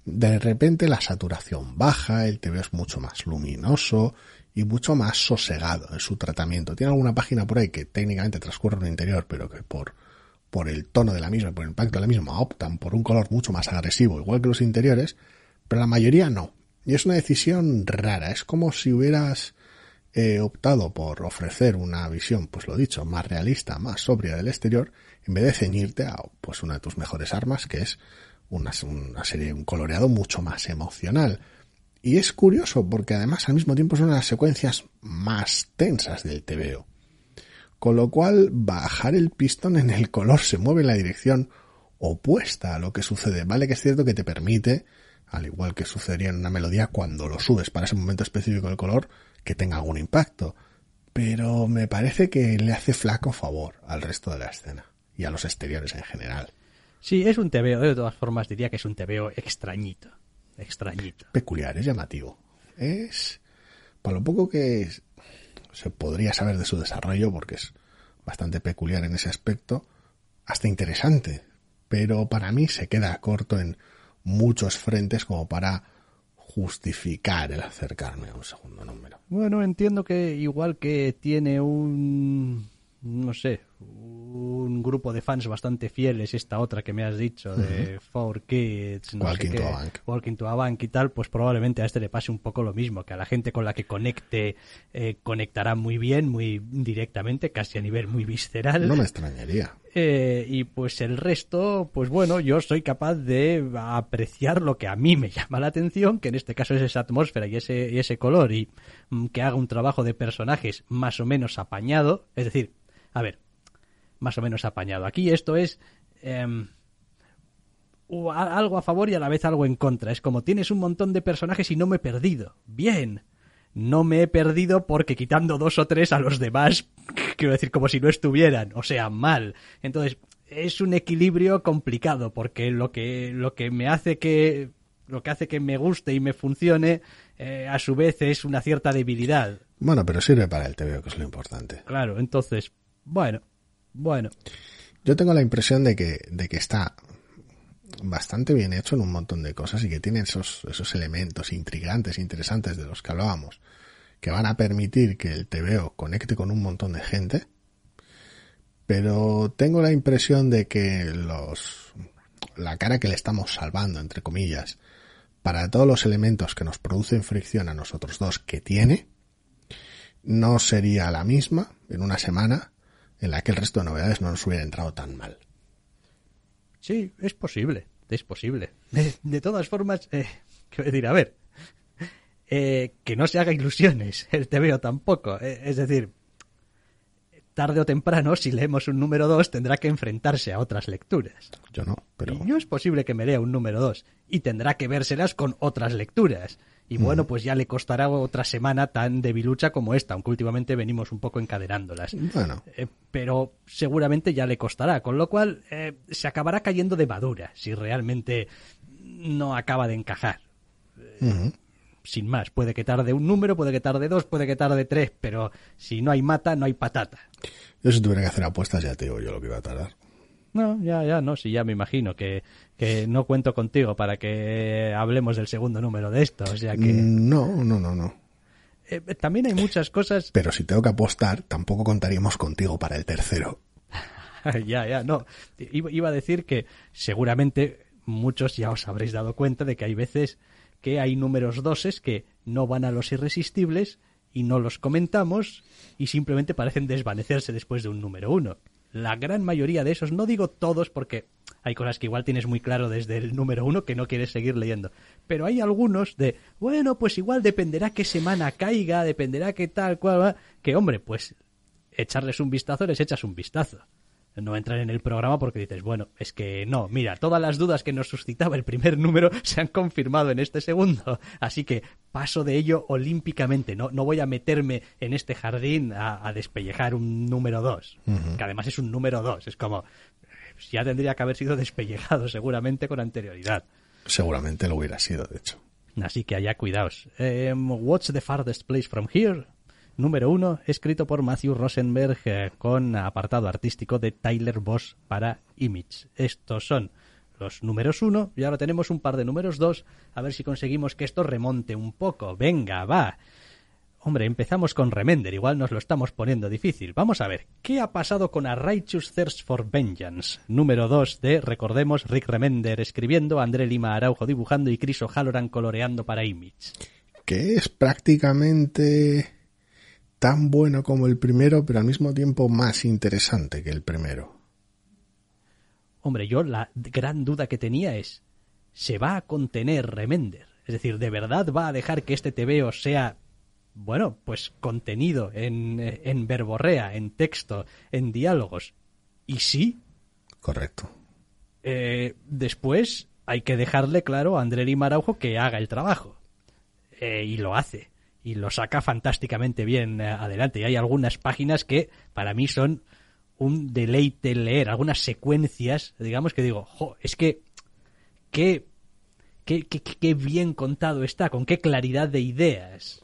de repente la saturación baja, el TV es mucho más luminoso y mucho más sosegado en su tratamiento. Tiene alguna página por ahí que técnicamente transcurre en un interior, pero que por, por el tono de la misma, por el impacto de la misma, optan por un color mucho más agresivo, igual que los interiores, pero la mayoría no. Y es una decisión rara. Es como si hubieras eh, optado por ofrecer una visión, pues lo dicho, más realista, más sobria del exterior, en vez de ceñirte a pues una de tus mejores armas, que es una, una serie, un coloreado mucho más emocional. Y es curioso porque además al mismo tiempo son las secuencias más tensas del TVO. Con lo cual bajar el pistón en el color se mueve en la dirección opuesta a lo que sucede. Vale que es cierto que te permite, al igual que sucedería en una melodía cuando lo subes para ese momento específico del color, que tenga algún impacto. Pero me parece que le hace flaco favor al resto de la escena y a los exteriores en general. sí, es un TVO, de todas formas diría que es un TVO extrañito, extrañito. peculiar, es llamativo. Es, por lo poco que es- se podría saber de su desarrollo, porque es bastante peculiar en ese aspecto, hasta interesante. Pero para mí se queda corto en muchos frentes como para justificar el acercarme a un segundo número. Bueno, entiendo que igual que tiene un, no sé, un grupo de fans bastante fieles, esta otra que me has dicho, de Four Kids, no Walking sé to qué, a Bank. Walking to a Bank y tal, pues probablemente a este le pase un poco lo mismo, que a la gente con la que conecte, eh, conectará muy bien, muy directamente, casi a nivel muy visceral. No me extrañaría. Eh, y pues el resto, pues bueno, yo soy capaz de apreciar lo que a mí me llama la atención, que en este caso es esa atmósfera y ese, y ese color, y mm, que haga un trabajo de personajes más o menos apañado. Es decir, a ver, más o menos apañado. Aquí esto es em, algo a favor y a la vez algo en contra. Es como tienes un montón de personajes y no me he perdido. Bien. No me he perdido porque quitando dos o tres a los demás, quiero decir, como si no estuvieran, o sea, mal. Entonces, es un equilibrio complicado porque lo que, lo que me hace que, lo que hace que me guste y me funcione, eh, a su vez es una cierta debilidad. Bueno, pero sirve para el TVO, que es lo importante. Claro, entonces, bueno, bueno. Yo tengo la impresión de que, de que está bastante bien hecho en un montón de cosas y que tiene esos, esos elementos intrigantes, interesantes de los que hablábamos, que van a permitir que el TVO conecte con un montón de gente. Pero tengo la impresión de que los, la cara que le estamos salvando, entre comillas, para todos los elementos que nos producen fricción a nosotros dos que tiene, no sería la misma en una semana en la que el resto de novedades no nos hubiera entrado tan mal. Sí, es posible, es posible. De, de todas formas, eh, quiero decir, a ver, eh, que no se haga ilusiones, el TVO tampoco. eh, es decir, tarde o temprano, si leemos un número 2, tendrá que enfrentarse a otras lecturas. Yo no, pero Y yo es posible que me lea un número 2 y tendrá que vérselas con otras lecturas. Y bueno, pues ya le costará otra semana tan debilucha como esta, aunque últimamente venimos un poco encadenándolas. bueno, Eh, pero seguramente ya le costará, con lo cual eh, se acabará cayendo de madura si realmente no acaba de encajar. Sin más, puede que tarde un número, puede que tarde dos, puede que tarde tres, pero si no hay mata, no hay patata. yo si tuviera que hacer apuestas ya te digo yo lo que iba a tardar. No, ya, ya, no, sí, ya me imagino que, que no cuento contigo para que hablemos del segundo número de esto, o sea que Mm, No, no, no, no. eh, también hay muchas cosas Pero si tengo que apostar, tampoco contaríamos contigo para el tercero. ya, ya, no. Iba, iba a decir que seguramente muchos ya os habréis dado cuenta de que hay veces que hay números doses que no van a los irresistibles y no los comentamos y simplemente parecen desvanecerse después de un número uno. La gran mayoría de esos, no digo todos porque hay cosas que igual tienes muy claro desde el número uno que no quieres seguir leyendo, pero hay algunos de, bueno, pues igual dependerá qué semana caiga, dependerá qué tal, cual, que hombre, pues echarles un vistazo les echas un vistazo no entrar en el programa porque dices, bueno, es que no, mira, todas las dudas que nos suscitaba el primer número se han confirmado en este segundo, así que paso de ello olímpicamente, no, no voy a meterme en este jardín a, despellejar un número dos, que además es un número dos, es como, ya tendría que haber sido despellejado seguramente con anterioridad. Seguramente lo hubiera sido, de hecho. Así que allá cuidaos. Em, what's the farthest place from here? Número uno, escrito por Matthew Rosenberg eh, con apartado artístico de Tyler Boss para Image. Estos son los números uno y ahora tenemos un par de números dos, a ver si conseguimos que esto remonte un poco. Venga, va. Hombre, empezamos con Remender, igual nos lo estamos poniendo difícil. Vamos a ver, ¿qué ha pasado con A Righteous Thirst for Vengeance? Número 2 de, recordemos, Rick Remender escribiendo, André Lima Araujo dibujando y Chris O'Halloran coloreando para Image. Que es prácticamente tan bueno como el primero, pero al mismo tiempo más interesante que el primero. Hombre, yo la gran duda que tenía es, ¿se va a contener Remender? Es decir, ¿de verdad va a dejar que este TVO sea, bueno, pues contenido en, en verborrea, en texto, en diálogos? ¿Y sí? Correcto. Eh, después hay que dejarle claro a André Maraujo que haga el trabajo. Eh, y lo hace y lo saca fantásticamente bien eh, adelante. Y hay algunas páginas que para mí son un deleite leer, algunas secuencias, digamos que digo, jo, es que qué, qué, qué, bien contado está, con qué claridad de ideas.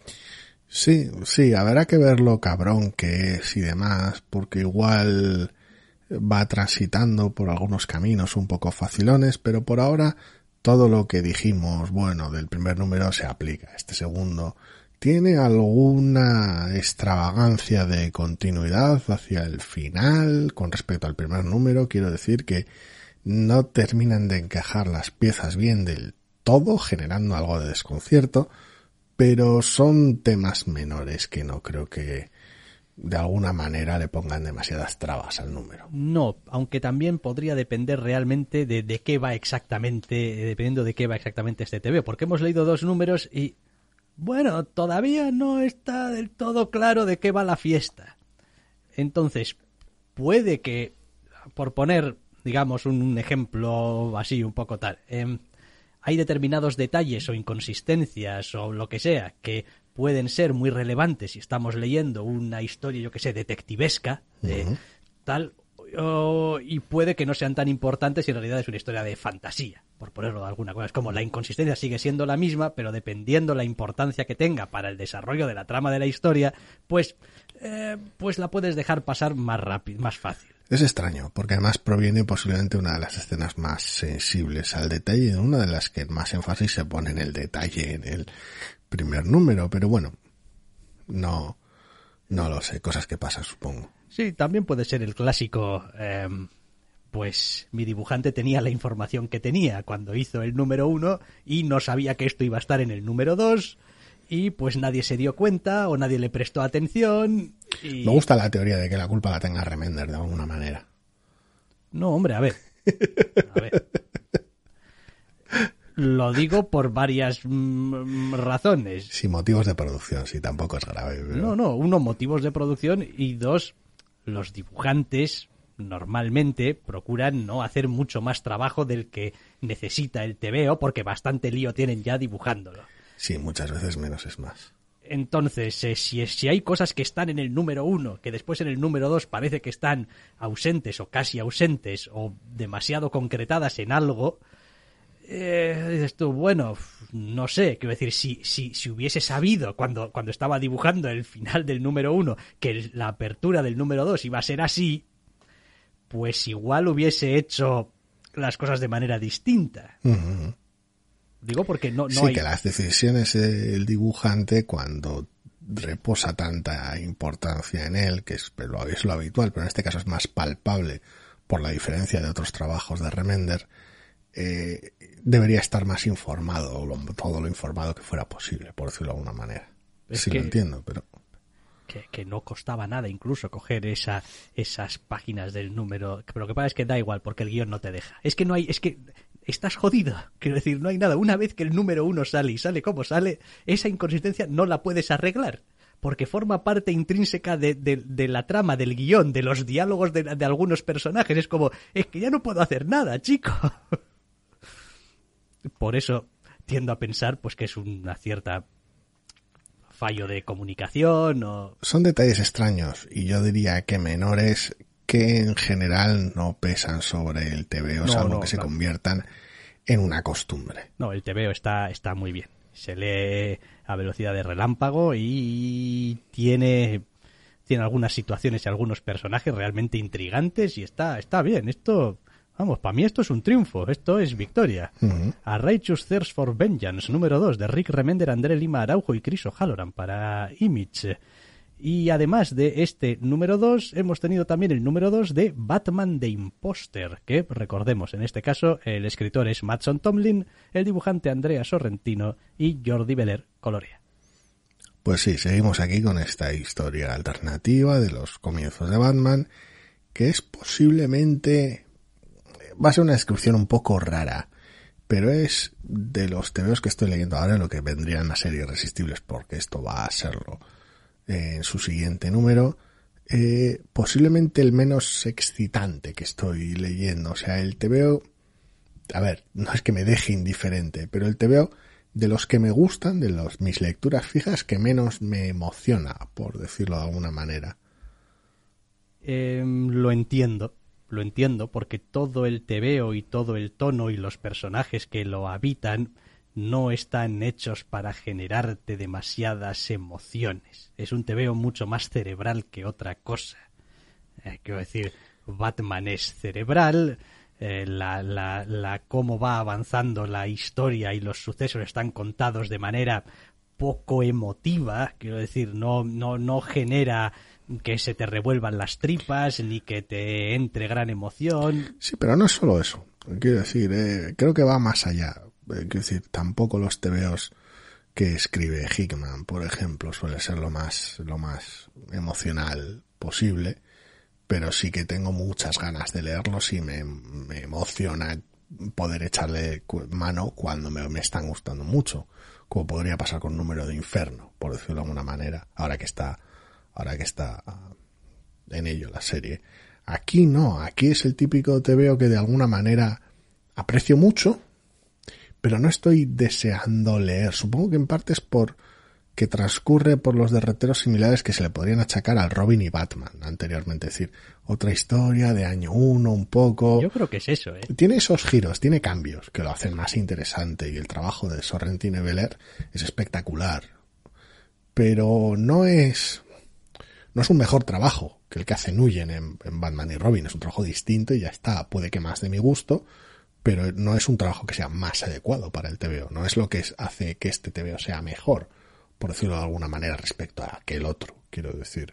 Sí, sí, habrá que ver lo cabrón que es y demás, porque igual va transitando por algunos caminos un poco facilones, pero por ahora todo lo que dijimos, bueno, del primer número se aplica. Este segundo tiene alguna extravagancia de continuidad hacia el final con respecto al primer número. Quiero decir que no terminan de encajar las piezas bien del todo, generando algo de desconcierto, pero son temas menores que no creo que de alguna manera le pongan demasiadas trabas al número. No, aunque también podría depender realmente de, de qué va exactamente, dependiendo de qué va exactamente este TV, porque hemos leído dos números y bueno, todavía no está del todo claro de qué va la fiesta. Entonces, puede que, por poner, digamos, un ejemplo así, un poco tal, em, hay determinados detalles o inconsistencias o lo que sea que pueden ser muy relevantes si estamos leyendo una historia, yo que sé, detectivesca, de tal, y puede que no sean tan importantes si en realidad es una historia de fantasía, por ponerlo de alguna cosa. Es como la inconsistencia sigue siendo la misma, pero dependiendo la importancia que tenga para el desarrollo de la trama de la historia, pues, eh, pues la puedes dejar pasar más rápido, más fácil. Es extraño, porque además proviene posiblemente una de las escenas más sensibles al detalle, una de las que más énfasis se pone en el detalle en el primer número, pero bueno, no, no lo sé, cosas que pasan, supongo. Sí, también puede ser el clásico. Em, pues mi dibujante tenía la información que tenía cuando hizo el número uno y no sabía que esto iba a estar en el número dos y pues nadie se dio cuenta o nadie le prestó atención. Y... Me gusta la teoría de que la culpa la tenga Remender de alguna manera. No, hombre, a ver. A ver. Lo digo por varias mm, razones. Sí, motivos de producción, sí, tampoco es grave. No, no, uno, motivos de producción y dos, los dibujantes normalmente procuran no hacer mucho más trabajo del que necesita el TVO porque bastante lío tienen ya dibujándolo. Sí, muchas veces menos es más. Entonces, eh, si, si, hay cosas que están en el número uno, que después en el número dos parece que están ausentes o casi ausentes o demasiado concretadas en algo, eh, dices tú, bueno, no sé, quiero decir, si, si, si hubiese sabido cuando, cuando estaba dibujando el final del número uno que la apertura del número dos iba a ser así, pues igual hubiese hecho las cosas de manera distinta. Digo porque no, no sí, que las decisiones del dibujante cuando reposa tanta importancia en él, que es, es lo habitual, pero en este caso es más palpable por la diferencia de otros trabajos de Remender, eh, debería estar más informado, todo lo informado que fuera posible, por decirlo de alguna manera. sí lo entiendo, pero... que, no costaba nada incluso coger esa, esas páginas del número. Pero lo que pasa es que da igual, porque el guion no te deja. Es que no hay, es que estás jodido. Quiero decir, no hay nada. Una vez que el número uno sale y sale como sale, esa inconsistencia no la puedes arreglar. Porque forma parte intrínseca de, de- de la trama, del guion, de los diálogos de, de algunos personajes. Es como, es que ya no puedo hacer nada, chico. Por eso tiendo a pensar pues que es una cierta fallo de comunicación o Son detalles extraños y yo diría que menores que en general no pesan sobre el TVO, No, salvo no, que se conviertan en una costumbre. No, el TVO está, está muy bien. Se lee a velocidad de relámpago y tiene, tiene algunas situaciones y algunos personajes realmente intrigantes y está, está bien. Esto, vamos, para mí esto es un triunfo, esto es victoria. A Righteous Thirst for Vengeance, número 2, de Rick Remender, André Lima Araujo y Chris O'Halloran para Image. Y además de este número 2, hemos tenido también el número 2 de Batman de Imposter, que recordemos, en este caso el escritor es Matson Tomlin, el dibujante Andrea Sorrentino y Jordi Beller colorea. Pues sí, seguimos aquí con esta historia alternativa de los comienzos de Batman, que es posiblemente... va a ser una descripción un poco rara, pero es de los TVOs que estoy leyendo ahora lo que vendrían a ser irresistibles, porque esto va a serlo eh, en su siguiente número. eh, posiblemente el menos excitante que estoy leyendo. O sea, el TVO, a ver, no es que me deje indiferente, pero el TVO de los que me gustan, de los, mis lecturas fijas, que menos me emociona, por decirlo de alguna manera. Em, lo entiendo, lo entiendo, porque todo el tebeo y todo el tono y los personajes que lo habitan no están hechos para generarte demasiadas emociones. Es un tebeo mucho más cerebral que otra cosa. Eh, quiero decir, Batman es cerebral, eh, la, la, la cómo va avanzando la historia y los sucesos están contados de manera poco emotiva, quiero decir, no, no, no genera que se te revuelvan las tripas ni que te entre gran emoción. Sí, pero no es solo eso. Quiero decir, eh, creo que va más allá. Eh, quiero decir, tampoco los TVOs que escribe Hickman, por ejemplo, suele ser lo más, lo más emocional posible, pero sí que tengo muchas ganas de leerlos y me, me emociona poder echarle mano cuando me, me están gustando mucho, como podría pasar con Número de Inferno, por decirlo de alguna manera, ahora que está, ahora que está en ello la serie. Aquí no, aquí es el típico TVO que de alguna manera aprecio mucho, pero no estoy deseando leer. Supongo que en parte es por que transcurre por los derreteros similares que se le podrían achacar al Robin y Batman anteriormente. Es decir, otra historia de año uno, un poco. Yo creo que es eso, ¿eh? Tiene esos giros, tiene cambios que lo hacen más interesante y el trabajo de Sorrentino y Beller es espectacular. Pero no es, no es un mejor trabajo que el que hace Nguyen en, Batman y Robin. Es un trabajo distinto y ya está. Puede que más de mi gusto, pero no es un trabajo que sea más adecuado para el TVO. No es lo que hace que este TVO sea mejor, por decirlo de alguna manera, respecto a aquel otro. Quiero decir,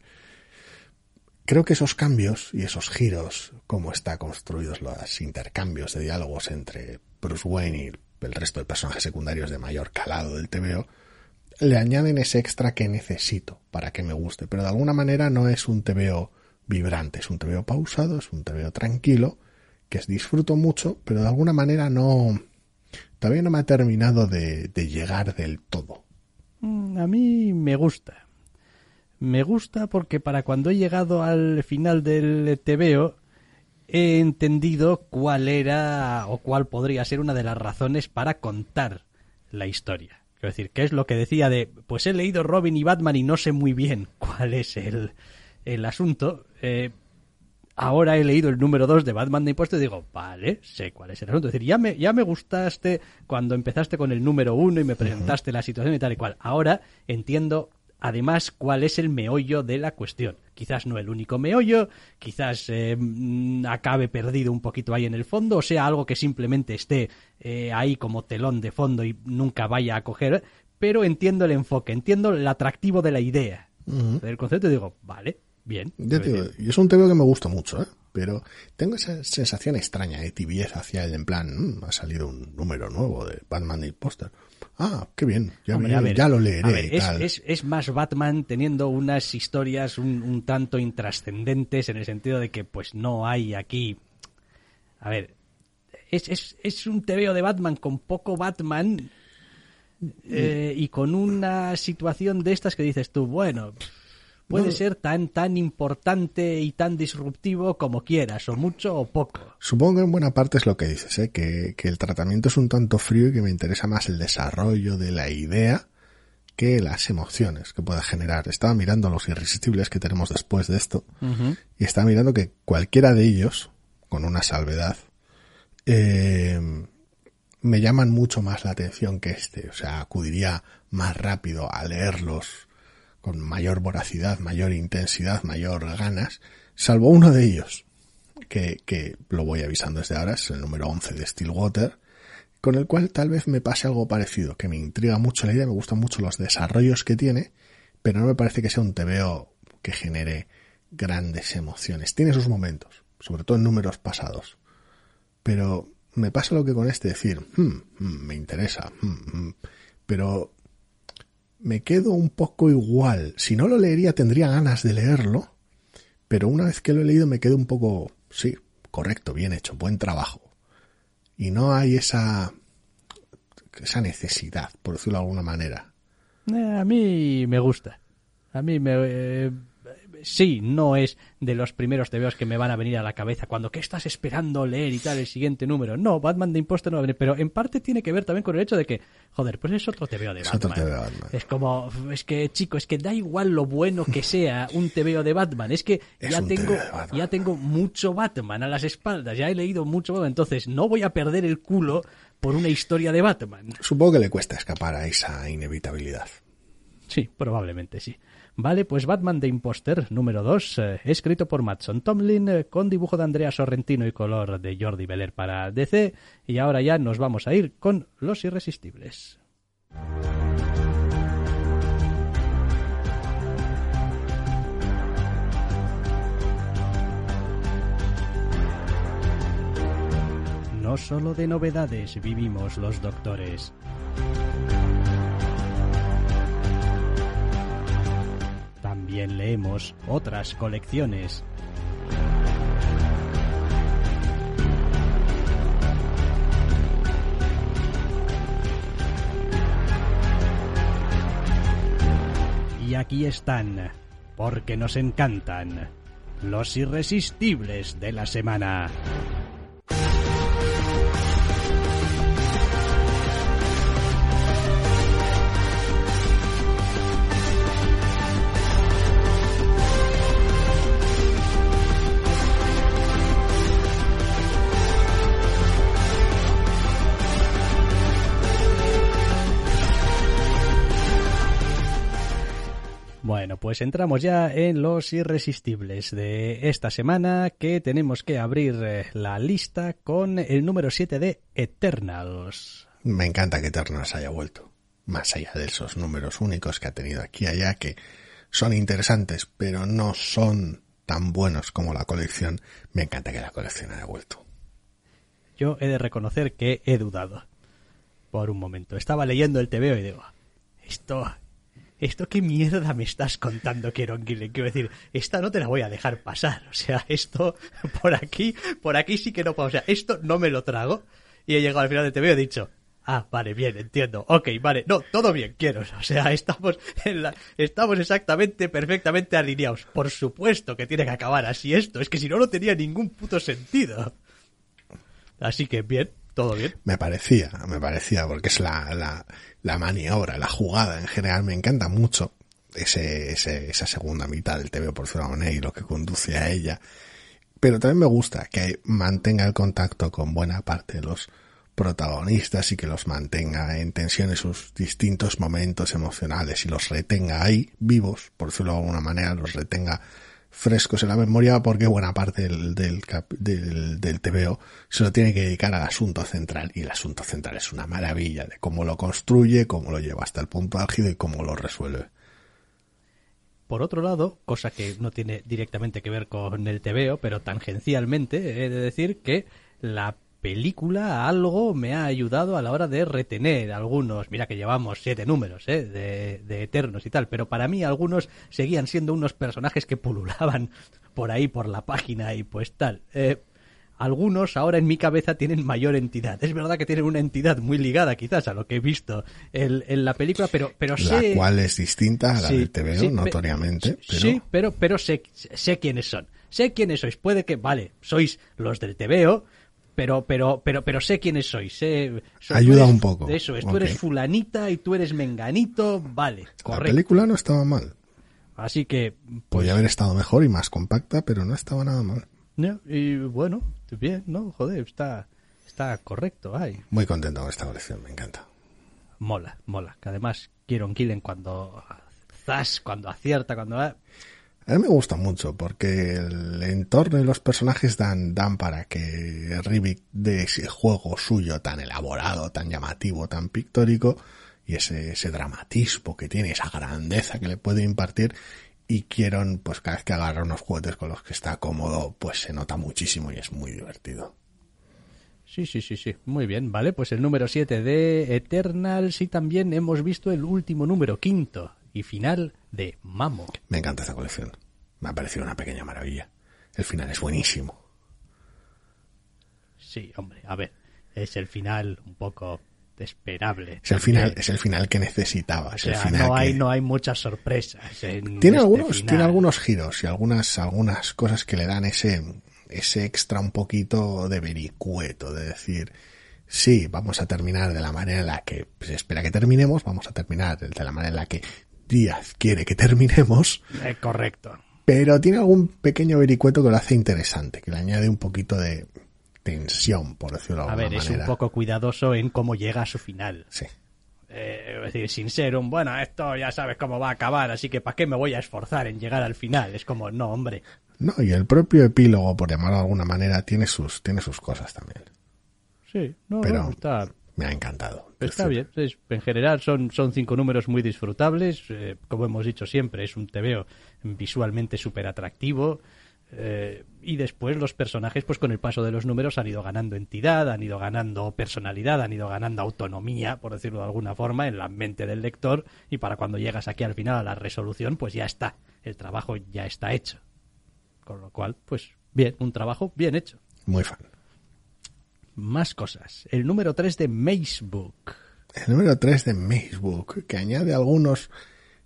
creo que esos cambios y esos giros, como está construidos los intercambios de diálogos entre Bruce Wayne y el resto de personajes secundarios de mayor calado del TVO, le añaden ese extra que necesito para que me guste. Pero de alguna manera no es un TVO vibrante, es un TVO pausado, es un TVO tranquilo, que disfruto mucho, pero de alguna manera no... Todavía no me ha terminado de, llegar del todo. Mm, A mí me gusta. Me gusta porque para cuando he llegado al final del TVO he entendido cuál era o cuál podría ser una de las razones para contar la historia. Quiero decir, ¿qué es lo que decía de, pues he leído Robin y Batman y no sé muy bien cuál es el, el asunto? Eh, ahora he leído el número 2 de Batman de Impuesto y digo, vale, sé cuál es el asunto. Es decir, ya me, ya me gustaste cuando empezaste con el número 1 y me presentaste la situación y tal y cual. Ahora entiendo además cuál es el meollo de la cuestión. Quizás no el único meollo, quizás eh, mm, acabe perdido un poquito ahí en el fondo, o sea algo que simplemente esté eh, ahí como telón de fondo y nunca vaya a coger, pero entiendo el enfoque, entiendo el atractivo de la idea, del concepto y digo, vale, bien. Ya te digo, es un TVO que me gusta mucho, ¿eh? Pero tengo esa sensación extraña de tibieza hacia él, en plan, "Mm, ha salido un número nuevo de Batman y Póster. Ah, qué bien, ya, Hombre, me- a ver, ya lo leeré. ver, es, tal. es- es más Batman teniendo unas historias un, un tanto intrascendentes en el sentido de que pues no hay aquí... A ver, es, es, es un tebeo de Batman con poco Batman eh, y con una situación de estas que dices tú, bueno, puede No. ser tan, tan importante y tan disruptivo como quieras, o mucho o poco. Supongo que en buena parte es lo que dices, ¿eh? que, que el tratamiento es un tanto frío y que me interesa más el desarrollo de la idea que las emociones que pueda generar. Estaba mirando los irresistibles que tenemos después de esto y estaba mirando que cualquiera de ellos, con una salvedad, eh, me llaman mucho más la atención que este. O sea, acudiría más rápido a leerlos con mayor voracidad, mayor intensidad, mayor ganas, salvo uno de ellos, que, que lo voy avisando desde ahora, es el número 11 de Stillwater, con el cual tal vez me pase algo parecido, que me intriga mucho la idea, me gustan mucho los desarrollos que tiene, pero no me parece que sea un TVO que genere grandes emociones. Tiene sus momentos, sobre todo en números pasados. Pero me pasa lo que con este decir, "Hmm, hmm, me interesa, hmm, hmm", pero me quedo un poco igual. Si no lo leería tendría ganas de leerlo, pero una vez que lo he leído me quedo un poco, sí, correcto, bien hecho, buen trabajo. Y no hay esa esa necesidad, por decirlo de alguna manera. Eh, a mí me gusta. A mí me... eh, sí, no es de los primeros tebeos que me van a venir a la cabeza cuando ¿qué estás esperando leer y tal el siguiente número? No, Batman de Imposter no va a venir, pero en parte tiene que ver también con el hecho de que, joder, pues es otro tebeo de Es Batman. de Batman. Es como, es que chico, es que da igual lo bueno que sea un tebeo de Batman, es que Es ya tengo, ya tengo mucho Batman a las espaldas, ya he leído mucho Batman, entonces no voy a perder el culo por una historia de Batman. Supongo que le cuesta escapar a esa inevitabilidad. Sí, probablemente sí. Vale, pues Batman de Imposter número 2, escrito por Matson Tomlin, eh, con dibujo de Andrea Sorrentino y color de Jordi Beller para DC. Y ahora ya nos vamos a ir con Los Irresistibles. No solo de novedades vivimos los doctores. También leemos otras colecciones. Y aquí están, porque nos encantan, los irresistibles de la semana. Pues entramos ya en los irresistibles de esta semana que tenemos que abrir eh, la lista con el número 7 de Eternals. Me encanta que Eternals haya vuelto. Más allá de esos números únicos que ha tenido aquí y allá, que son interesantes, pero no son tan buenos como la colección. Me encanta que la colección haya vuelto. Yo he de reconocer que he dudado por un momento. Estaba leyendo el TVO y digo, esto, esto qué mierda me estás contando, Kieron Gillen. Quiero decir, esta no te la voy a dejar pasar. O sea, esto por aquí, por aquí sí que no puedo. O sea, esto no me lo trago. Y he llegado al final del TVO y he dicho, Ah, vale, bien, entiendo. Ok, vale. No, todo bien, quiero. O sea, estamos, en la, estamos exactamente, perfectamente alineados. Por supuesto que tiene que acabar así esto. Es que si no, no tenía ningún puto sentido. Así que bien, Me parecía, me parecía, porque es la, la, maniobra, la jugada en general. Me encanta mucho ese, ese, esa segunda mitad del TV por Zona y lo que conduce a ella. Pero también me gusta que mantenga el contacto con buena parte de los protagonistas y que los mantenga en tensión en sus distintos momentos emocionales y los retenga ahí vivos, por decirlo de alguna manera, los retenga frescos en la memoria porque buena parte del, del, del, del se lo tiene que dedicar al asunto central y el asunto central es una maravilla de cómo lo construye, cómo lo lleva hasta el punto álgido y cómo lo resuelve. Por otro lado, cosa que no tiene directamente que ver con el TVO, pero tangencialmente, he de decir que la película algo me ha ayudado a la hora de retener algunos. Mira que llevamos siete números ¿eh? de, de Eternos y tal, pero para mí algunos seguían siendo unos personajes que pululaban por ahí, por la página y pues tal. Eh, algunos ahora en mi cabeza tienen mayor entidad. Es verdad que tienen una entidad muy ligada quizás a lo que he visto en, en la película, pero, pero sé... La cual es distinta a la Sí, del TVO, sí, pe- notoriamente. pero Sí, pero, pero sé, sé quiénes son. Sé quiénes sois. Puede que, vale, sois los del TVO, pero, pero, pero, pero sé quiénes sois. So- tú Ayuda eres- un poco. Eso es, tú Ok. eres fulanita y tú eres menganito, vale, La correcto. película no estaba mal. Así que, pues, Podía haber estado mejor y más compacta, pero no estaba nada mal. no, y bueno, bien, ¿no? Joder, está, está correcto, ay. Muy contento con esta colección, me encanta. Mola, mola. Que además, Kieron Killen cuando, zas, cuando acierta, cuando A mí me gusta mucho porque el entorno y los personajes dan, dan para que Rivik dé ese juego suyo tan elaborado, tan llamativo, tan pictórico y ese, ese dramatismo que tiene, esa grandeza que le puede impartir y Kieron, pues cada vez que agarra unos juguetes con los que está cómodo, pues se nota muchísimo y es muy divertido. Sí, sí, sí, sí. Muy bien, vale. Pues el número 7 de Eternals y también hemos visto el último número, quinto y final de Mamo. Me encanta esta colección. Me ha parecido una pequeña maravilla. El final es buenísimo. Sí, hombre, a ver. Es el final un poco esperable. Es el final, es el final que necesitaba. O Es el sea, final no hay, que- no hay muchas sorpresas. en tiene este algunos, final. tiene algunos giros y algunas, algunas cosas que le dan ese, ese extra un poquito de vericueto, de decir, sí, vamos a terminar de la manera en la que se espera que terminemos, vamos a terminar de la manera en la que Díaz quiere que terminemos, Eh, correcto. pero tiene algún pequeño vericueto que lo hace interesante, que le añade un poquito de tensión, por decirlo de A alguna ver, es manera. un poco cuidadoso en cómo llega a su final. Sí. Eh, es decir, sin ser un, bueno, esto ya sabes cómo va a acabar, así que ¿para qué me voy a esforzar en llegar al final? Es como, no, hombre. No, y el propio epílogo, por llamarlo de alguna manera, tiene sus, tiene sus cosas también. Sí, no, Pero no, está, me ha encantado. Está Es bien, en general son, son cinco números muy disfrutables, eh, como hemos dicho siempre, es un TVO visualmente súper atractivo eh, y después los personajes pues con el paso de los números han ido ganando entidad, han ido ganando personalidad, han ido ganando autonomía, por decirlo de alguna forma, en la mente del lector y para cuando llegas aquí al final a la resolución pues ya está, el trabajo ya está hecho. Con lo cual, pues bien, un trabajo bien hecho. Muy fan. Más cosas. El número 3 de Macebook. El número 3 de Facebook, que añade algunos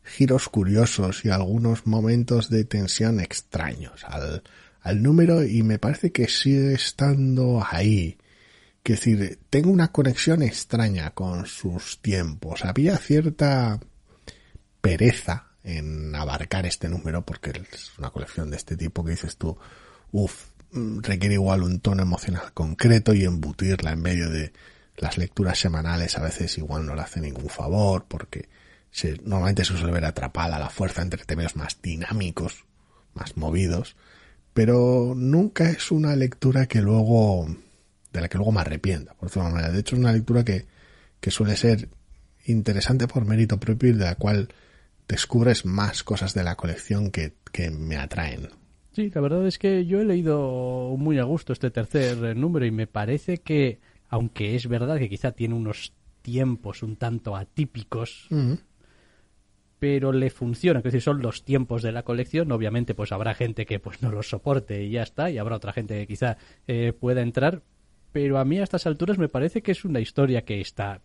giros curiosos y algunos momentos de tensión extraños al, al número y me parece que sigue estando ahí. Que decir, tengo una conexión extraña con sus tiempos. Había cierta pereza en abarcar este número porque es una colección de este tipo que dices tú, uff, requiere igual un tono emocional concreto y embutirla en medio de las lecturas semanales a veces igual no le hace ningún favor porque se, normalmente se suele ver atrapada la fuerza entre temas más dinámicos, más movidos, pero nunca es una lectura que luego, de la que luego me arrepienta, por decirlo. De hecho es una lectura que, que suele ser interesante por mérito propio y de la cual descubres más cosas de la colección que, que me atraen. Sí, la verdad es que yo he leído muy a gusto este tercer número y me parece que, aunque es verdad que quizá tiene unos tiempos un tanto atípicos, pero le funciona, es decir, son los tiempos de la colección, obviamente pues habrá gente que pues no los soporte y ya está, y habrá otra gente que quizá eh, pueda entrar, pero a mí a estas alturas me parece que es una historia que está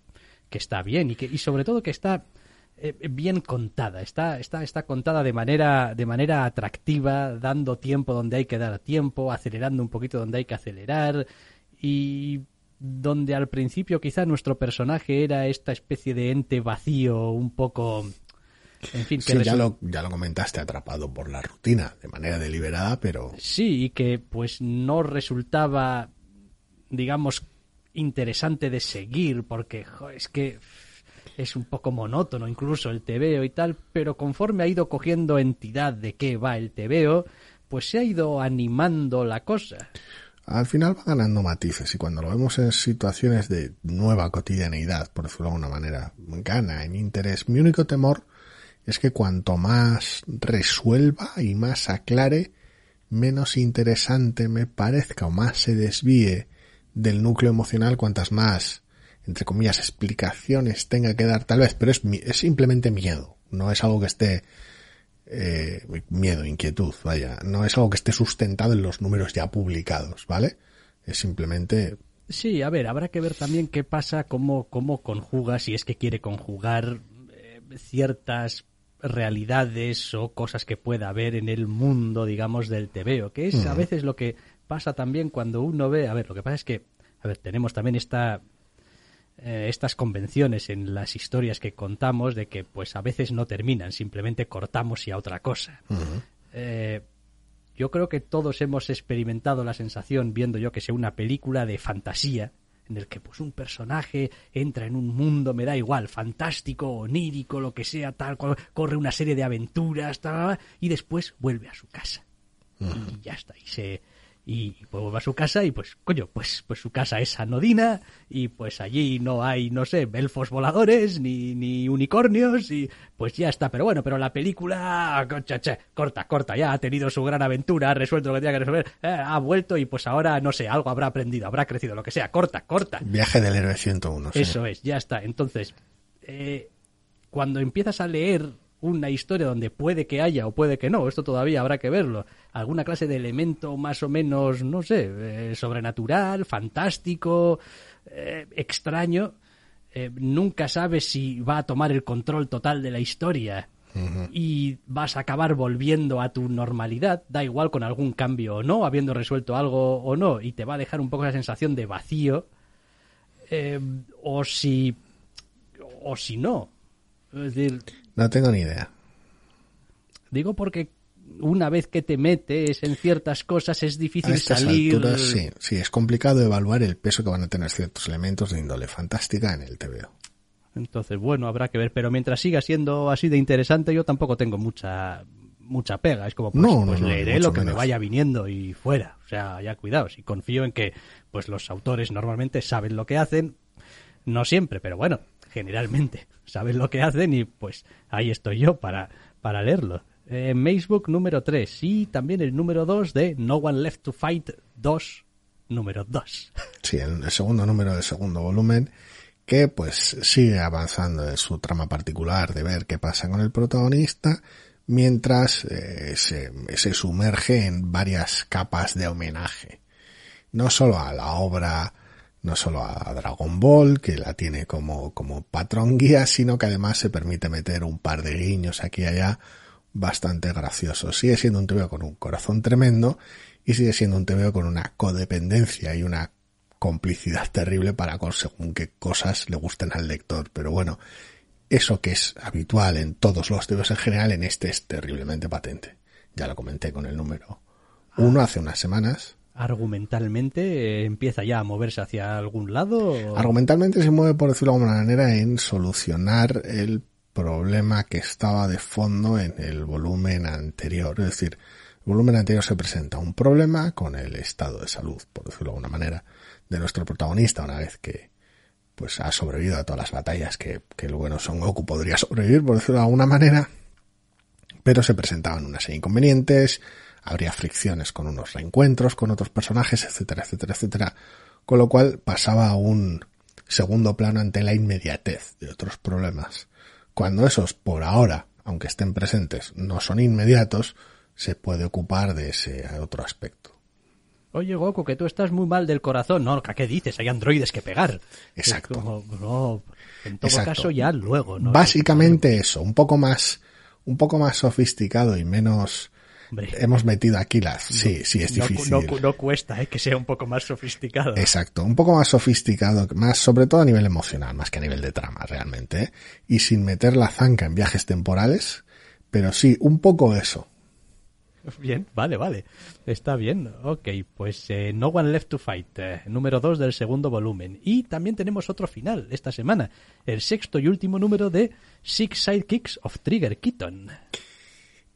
que está bien y que y sobre todo que está bien contada, está, está, está contada de manera, de manera atractiva, dando tiempo donde hay que dar tiempo, acelerando un poquito donde hay que acelerar, y donde al principio quizá nuestro personaje era esta especie de ente vacío, un poco... En fin, que Sí, ya lo, ya lo comentaste, atrapado por la rutina, de manera deliberada, pero Sí, y que pues no resultaba, digamos, interesante de seguir, porque jo, es que es un poco monótono incluso el tebeo y tal, pero conforme ha ido cogiendo entidad de qué va el tebeo, pues se ha ido animando la cosa. al final va ganando matices y cuando lo vemos en situaciones de nueva cotidianeidad, por decirlo de alguna manera, gana en interés. Mi único temor es que cuanto más resuelva y más aclare, menos interesante me parezca o más se desvíe del núcleo emocional, cuantas más, entre comillas, explicaciones tenga que dar, tal vez, pero es, es simplemente miedo. No es algo que esté, eh, miedo, inquietud, vaya. No es algo que esté sustentado en los números ya publicados, ¿vale? Es simplemente Sí, a ver, habrá que ver también qué pasa, cómo, cómo conjuga, si es que quiere conjugar eh, ciertas realidades o cosas que pueda haber en el mundo, digamos, del TVO, que es a veces lo que pasa también cuando uno ve, a ver, lo que pasa es que, a ver, tenemos también esta eh, estas convenciones en las historias que contamos de que pues a veces no terminan, simplemente cortamos y a otra cosa. eh, yo creo que todos hemos experimentado la sensación viendo yo que sea una película de fantasía en el que pues un personaje entra en un mundo, me da igual, fantástico, onírico, lo que sea, tal, corre una serie de aventuras, tal, y después vuelve a su casa. Y ya está, y se y pues vuelve a su casa y pues coño pues pues su casa es anodina y pues allí no hay no sé elfos voladores ni, ni unicornios y pues ya está. Pero bueno pero la película che, corta corta ya ha tenido su gran aventura ha resuelto lo que tenía que resolver eh, ha vuelto y pues ahora no sé algo habrá aprendido habrá crecido lo que sea corta corta. Viaje del héroe 101 sí. eso es ya está. Entonces eh, cuando empiezas a leer una historia donde puede que haya o puede que no, esto todavía habrá que verlo, alguna clase de elemento más o menos, no sé, eh, sobrenatural, fantástico, eh, extraño, eh, nunca sabes si va a tomar el control total de la historia y vas a acabar volviendo a tu normalidad, da igual con algún cambio o no, habiendo resuelto algo o no, y te va a dejar un poco la sensación de vacío, o si o si no. Es decir, no tengo ni idea. Digo porque una vez que te metes en ciertas cosas es difícil a estas salir. Alturas, sí, sí, es complicado evaluar el peso que van a tener ciertos elementos de índole fantástica en el TVO. Entonces, bueno, habrá que ver, pero mientras siga siendo así de interesante, yo tampoco tengo mucha mucha pega. Es como, pues, no, pues no, leeré lo que menos. me vaya viniendo y fuera. O sea, ya cuidados. Y confío en que pues los autores normalmente saben lo que hacen. No siempre, pero bueno, generalmente saben lo que hacen y pues ahí estoy yo para, para leerlo. Eh, número 3 y también el número 2 de No One Left to Fight 2, número 2. Sí, el, el segundo número del segundo volumen que pues sigue avanzando en su trama particular de ver qué pasa con el protagonista mientras eh, se, se sumerge en varias capas de homenaje. No solo a la obra no solo a Dragon Ball, que la tiene como, como patrón guía, sino que además se permite meter un par de guiños aquí y allá bastante graciosos. Sigue siendo un TVO con un corazón tremendo y sigue siendo un TVO con una codependencia y una complicidad terrible para con según qué cosas le gusten al lector. Pero bueno, eso que es habitual en todos los TVOs en general, en este es terriblemente patente. Ya lo comenté con el número uno hace unas semanas argumentalmente eh, empieza ya a moverse hacia algún lado? Argumentalmente se mueve, por decirlo de alguna manera, en solucionar el problema que estaba de fondo en el volumen anterior. Es decir, el volumen anterior se presenta un problema con el estado de salud, por decirlo de alguna manera, de nuestro protagonista una vez que pues ha sobrevivido a todas las batallas que, que el bueno Son Goku podría sobrevivir, por decirlo de alguna manera, pero se presentaban una serie de inconvenientes, habría fricciones con unos reencuentros con otros personajes, etcétera, etcétera, etcétera, con lo cual pasaba a un segundo plano ante la inmediatez de otros problemas. Cuando esos, por ahora, aunque estén presentes, no son inmediatos, se puede ocupar de ese otro aspecto. Oye, Goku, que tú estás muy mal del corazón. No, ¿qué dices? Hay androides que pegar. Exacto. Como, no, en todo Exacto. caso, ya luego. ¿no? Básicamente eso, un poco más, un poco más sofisticado y menos, Hombre, hemos metido aquí las, sí, sí, es no, difícil. no, no cuesta ¿eh? que sea un poco más sofisticado. Exacto, un poco más sofisticado, más sobre todo a nivel emocional, más que a nivel de trama realmente, ¿eh? y sin meter la zanca en viajes temporales, pero sí, un poco eso. Bien, vale, vale. Está bien. Ok, pues eh, No One Left to Fight, eh, número 2 del segundo volumen. Y también tenemos otro final esta semana, el sexto y último número de Six Sidekicks of Trigger Keaton.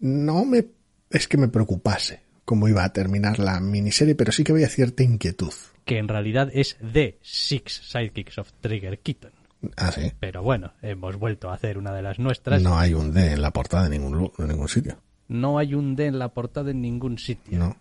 No me, es que me preocupase cómo iba a terminar la miniserie, pero sí que había cierta inquietud. Que en realidad es The Six Sidekicks of Trigger Keaton. Ah, sí. Pero bueno, hemos vuelto a hacer una de las nuestras. No hay un D en la portada de ningún, de ningún sitio. No hay un D en la portada en ningún sitio. No.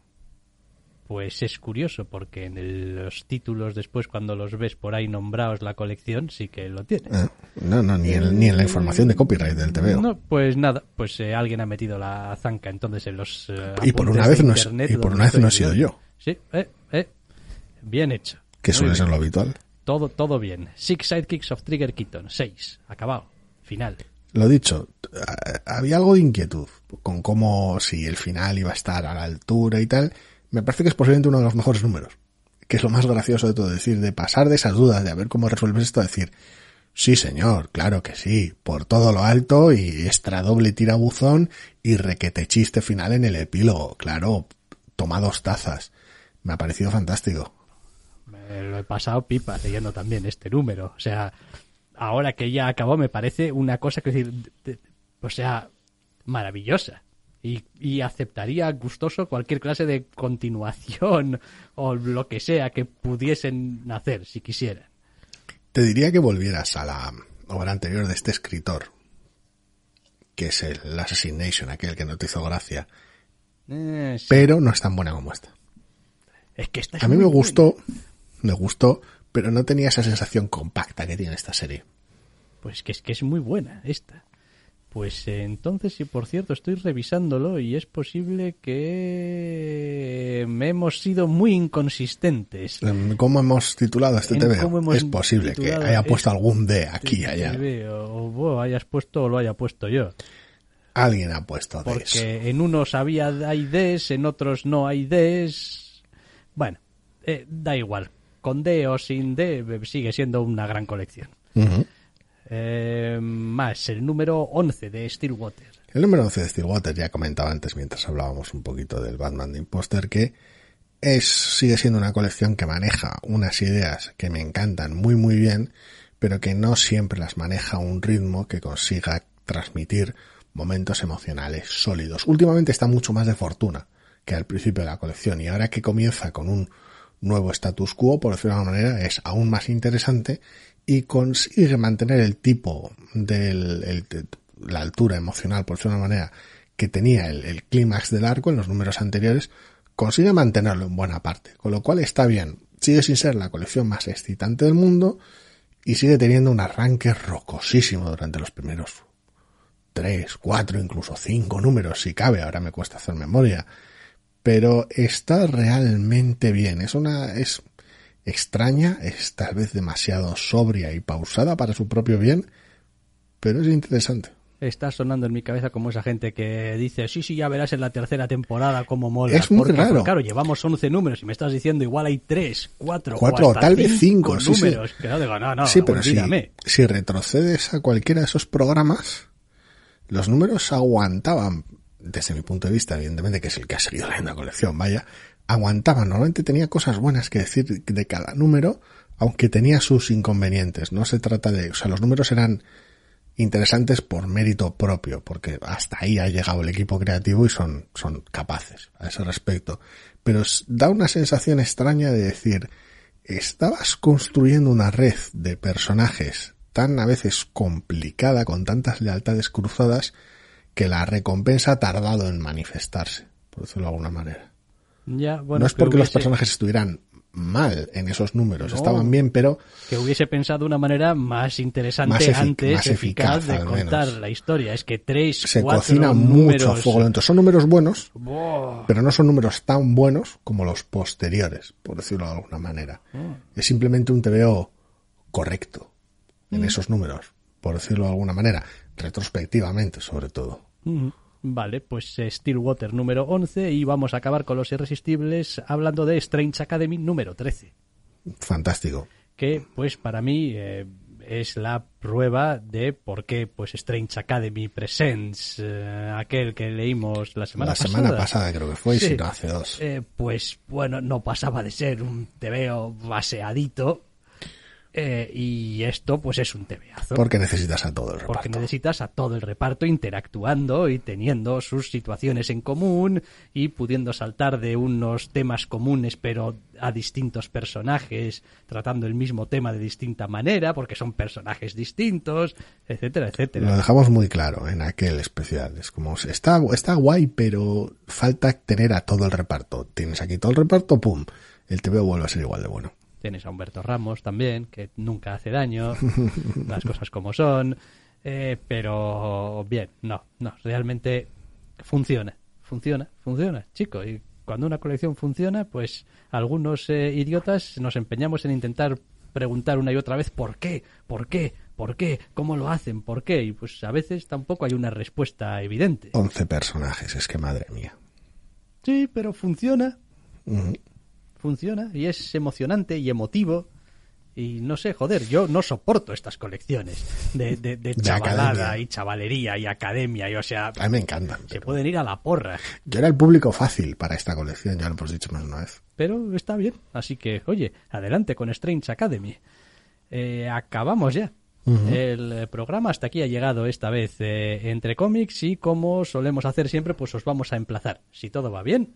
Pues es curioso porque en el- los títulos después cuando los ves por ahí nombrados la colección sí que lo tiene. Eh, no, no, ni en, ni en la información de copyright del TVO. No, pues nada, pues eh, alguien ha metido la zanca entonces en los eh, Y por una vez no es- y por una vez no he sido yo. Sí, eh, eh, bien hecho. que suele ser lo habitual. Todo, todo bien. Six Sidekicks of Trigger Keaton. Seis. Acabado. Final. Lo dicho, había algo de inquietud con cómo si el final iba a estar a la altura y tal. Me parece que es posiblemente uno de los mejores números. Que es lo más gracioso de todo, decir, de pasar de esas dudas, de ver cómo resuelves esto, decir, sí señor, claro que sí, por todo lo alto y extra doble tirabuzón y requete chiste final en el epílogo, claro, toma dos tazas. Me ha parecido fantástico. Me lo he pasado pipa leyendo también este número. O sea, ahora que ya acabó me parece una cosa que decir, de- de- o sea, maravillosa. Y, y aceptaría gustoso cualquier clase de continuación o lo que sea que pudiesen hacer si quisieran. Te diría que volvieras a la obra anterior de este escritor, que es el Assassination, aquel que no te hizo gracia, Eh, sí. pero no es tan buena como esta. es que esta es A mí me buena. gustó, me gustó, pero no tenía esa sensación compacta que tiene esta serie. Pues que es que es muy buena esta. Pues eh, entonces, y por cierto, estoy revisándolo y es posible que me hemos sido muy inconsistentes. ¿Cómo hemos titulado este TV? hemos Es posible que haya puesto este algún D aquí y TV, allá. O, o hayas puesto o lo haya puesto yo. Alguien ha puesto Ds. Porque en unos había hay Ds, en otros no hay Ds. Bueno, eh, da igual. Con D o sin D eh, sigue siendo una gran colección. Ujú. Eh, más, el número 11 de Stillwater. El número 11 de Stillwater ya comentaba antes mientras hablábamos un poquito del Batman de Imposter que es, sigue siendo una colección que maneja unas ideas que me encantan muy muy bien, pero que no siempre las maneja a un ritmo que consiga transmitir momentos emocionales sólidos. Últimamente está mucho más de fortuna que al principio de la colección y ahora que comienza con un nuevo status quo, por decirlo de alguna manera, es aún más interesante y consigue mantener el tipo del el- de- la altura emocional, por decirlo de una manera, que tenía el, el clímax del arco en los números anteriores, consigue mantenerlo en buena parte, con lo cual está bien. Sigue sin ser la colección más excitante del mundo y sigue teniendo un arranque rocosísimo durante los primeros tres, cuatro, incluso cinco números, si cabe, ahora me cuesta hacer memoria. Pero está realmente bien. Es una, es extraña, es tal vez demasiado sobria y pausada para su propio bien, pero es interesante. Está sonando en mi cabeza como esa gente que dice, sí, sí, ya verás en la tercera temporada cómo mola. Es muy Porque, raro. claro, llevamos 11 números y me estás diciendo igual hay 3, 4, Cuatro, o hasta tal vez cinco, sí, sí. números. Que no digo, no, no, sí, pero si, si retrocedes a cualquiera de esos programas, los números aguantaban, desde mi punto de vista, evidentemente, que es el que ha seguido leyendo la colección, vaya, aguantaban. Normalmente tenía cosas buenas que decir de cada número, aunque tenía sus inconvenientes. No se trata de, o sea, los números eran interesantes por mérito propio, porque hasta ahí ha llegado el equipo creativo y son, son capaces a ese respecto. Pero da una sensación extraña de decir, estabas construyendo una red de personajes tan a veces complicada, con tantas lealtades cruzadas, que la recompensa ha tardado en manifestarse, por decirlo de alguna manera. Ya, bueno, no es que porque los personajes estuvieran mal en esos números, No. estaban bien, pero que hubiese pensado de una manera más interesante Más antes, más eficaz, de contar la historia. Es que tres, se cuatro cocina números... mucho a fuego lento. Son números buenos, pero no son números tan buenos como los posteriores, por decirlo de alguna manera. Es simplemente un TVO correcto en esos números, por decirlo de alguna manera, retrospectivamente sobre todo. Ujú. Vale, pues eh, Stillwater número 11 y vamos a acabar con los irresistibles hablando de Strange Academy número 13, Fantástico. que pues para mí eh, es la prueba de por qué pues Strange Academy Presents, eh, aquel que leímos la semana La pasada. semana pasada creo que fue, y Sí. si no hace dos. Eh, pues bueno, no pasaba de ser un tebeo baseadito. Eh, y esto pues es un tebeazo. Porque necesitas a todo el reparto. Porque necesitas a todo el reparto interactuando y teniendo sus situaciones en común y pudiendo saltar de unos temas comunes pero a distintos personajes, tratando el mismo tema de distinta manera, porque son personajes distintos, etcétera, etcétera. Lo dejamos muy claro en aquel especial. Es como, está, está guay, pero falta tener a todo el reparto. Tienes aquí todo el reparto, pum, el TVO vuelve a ser igual de bueno. Tienes a Humberto Ramos también, que nunca hace daño, las cosas como son. Eh, pero bien, no, no, realmente funciona, funciona, funciona, chico. Y cuando una colección funciona, pues algunos eh, idiotas nos empeñamos en intentar preguntar una y otra vez por qué, por qué, por qué, cómo lo hacen, por qué. Y pues a veces tampoco hay una respuesta evidente. 11 personajes, es que madre mía. Sí, pero funciona funciona y es emocionante y emotivo. Y no sé, joder, yo no soporto estas colecciones de, de, chavalada y chavalería y academia. Y, o sea, a mí me encantan. Se pueden ir a la porra. Yo era el público fácil para esta colección, ya lo hemos dicho más de una vez. Pero está bien, así que, oye, adelante con Strange Academy. Eh, acabamos ya. El programa hasta aquí ha llegado esta vez eh, entre cómics y como solemos hacer siempre, pues os vamos a emplazar. Si todo va bien,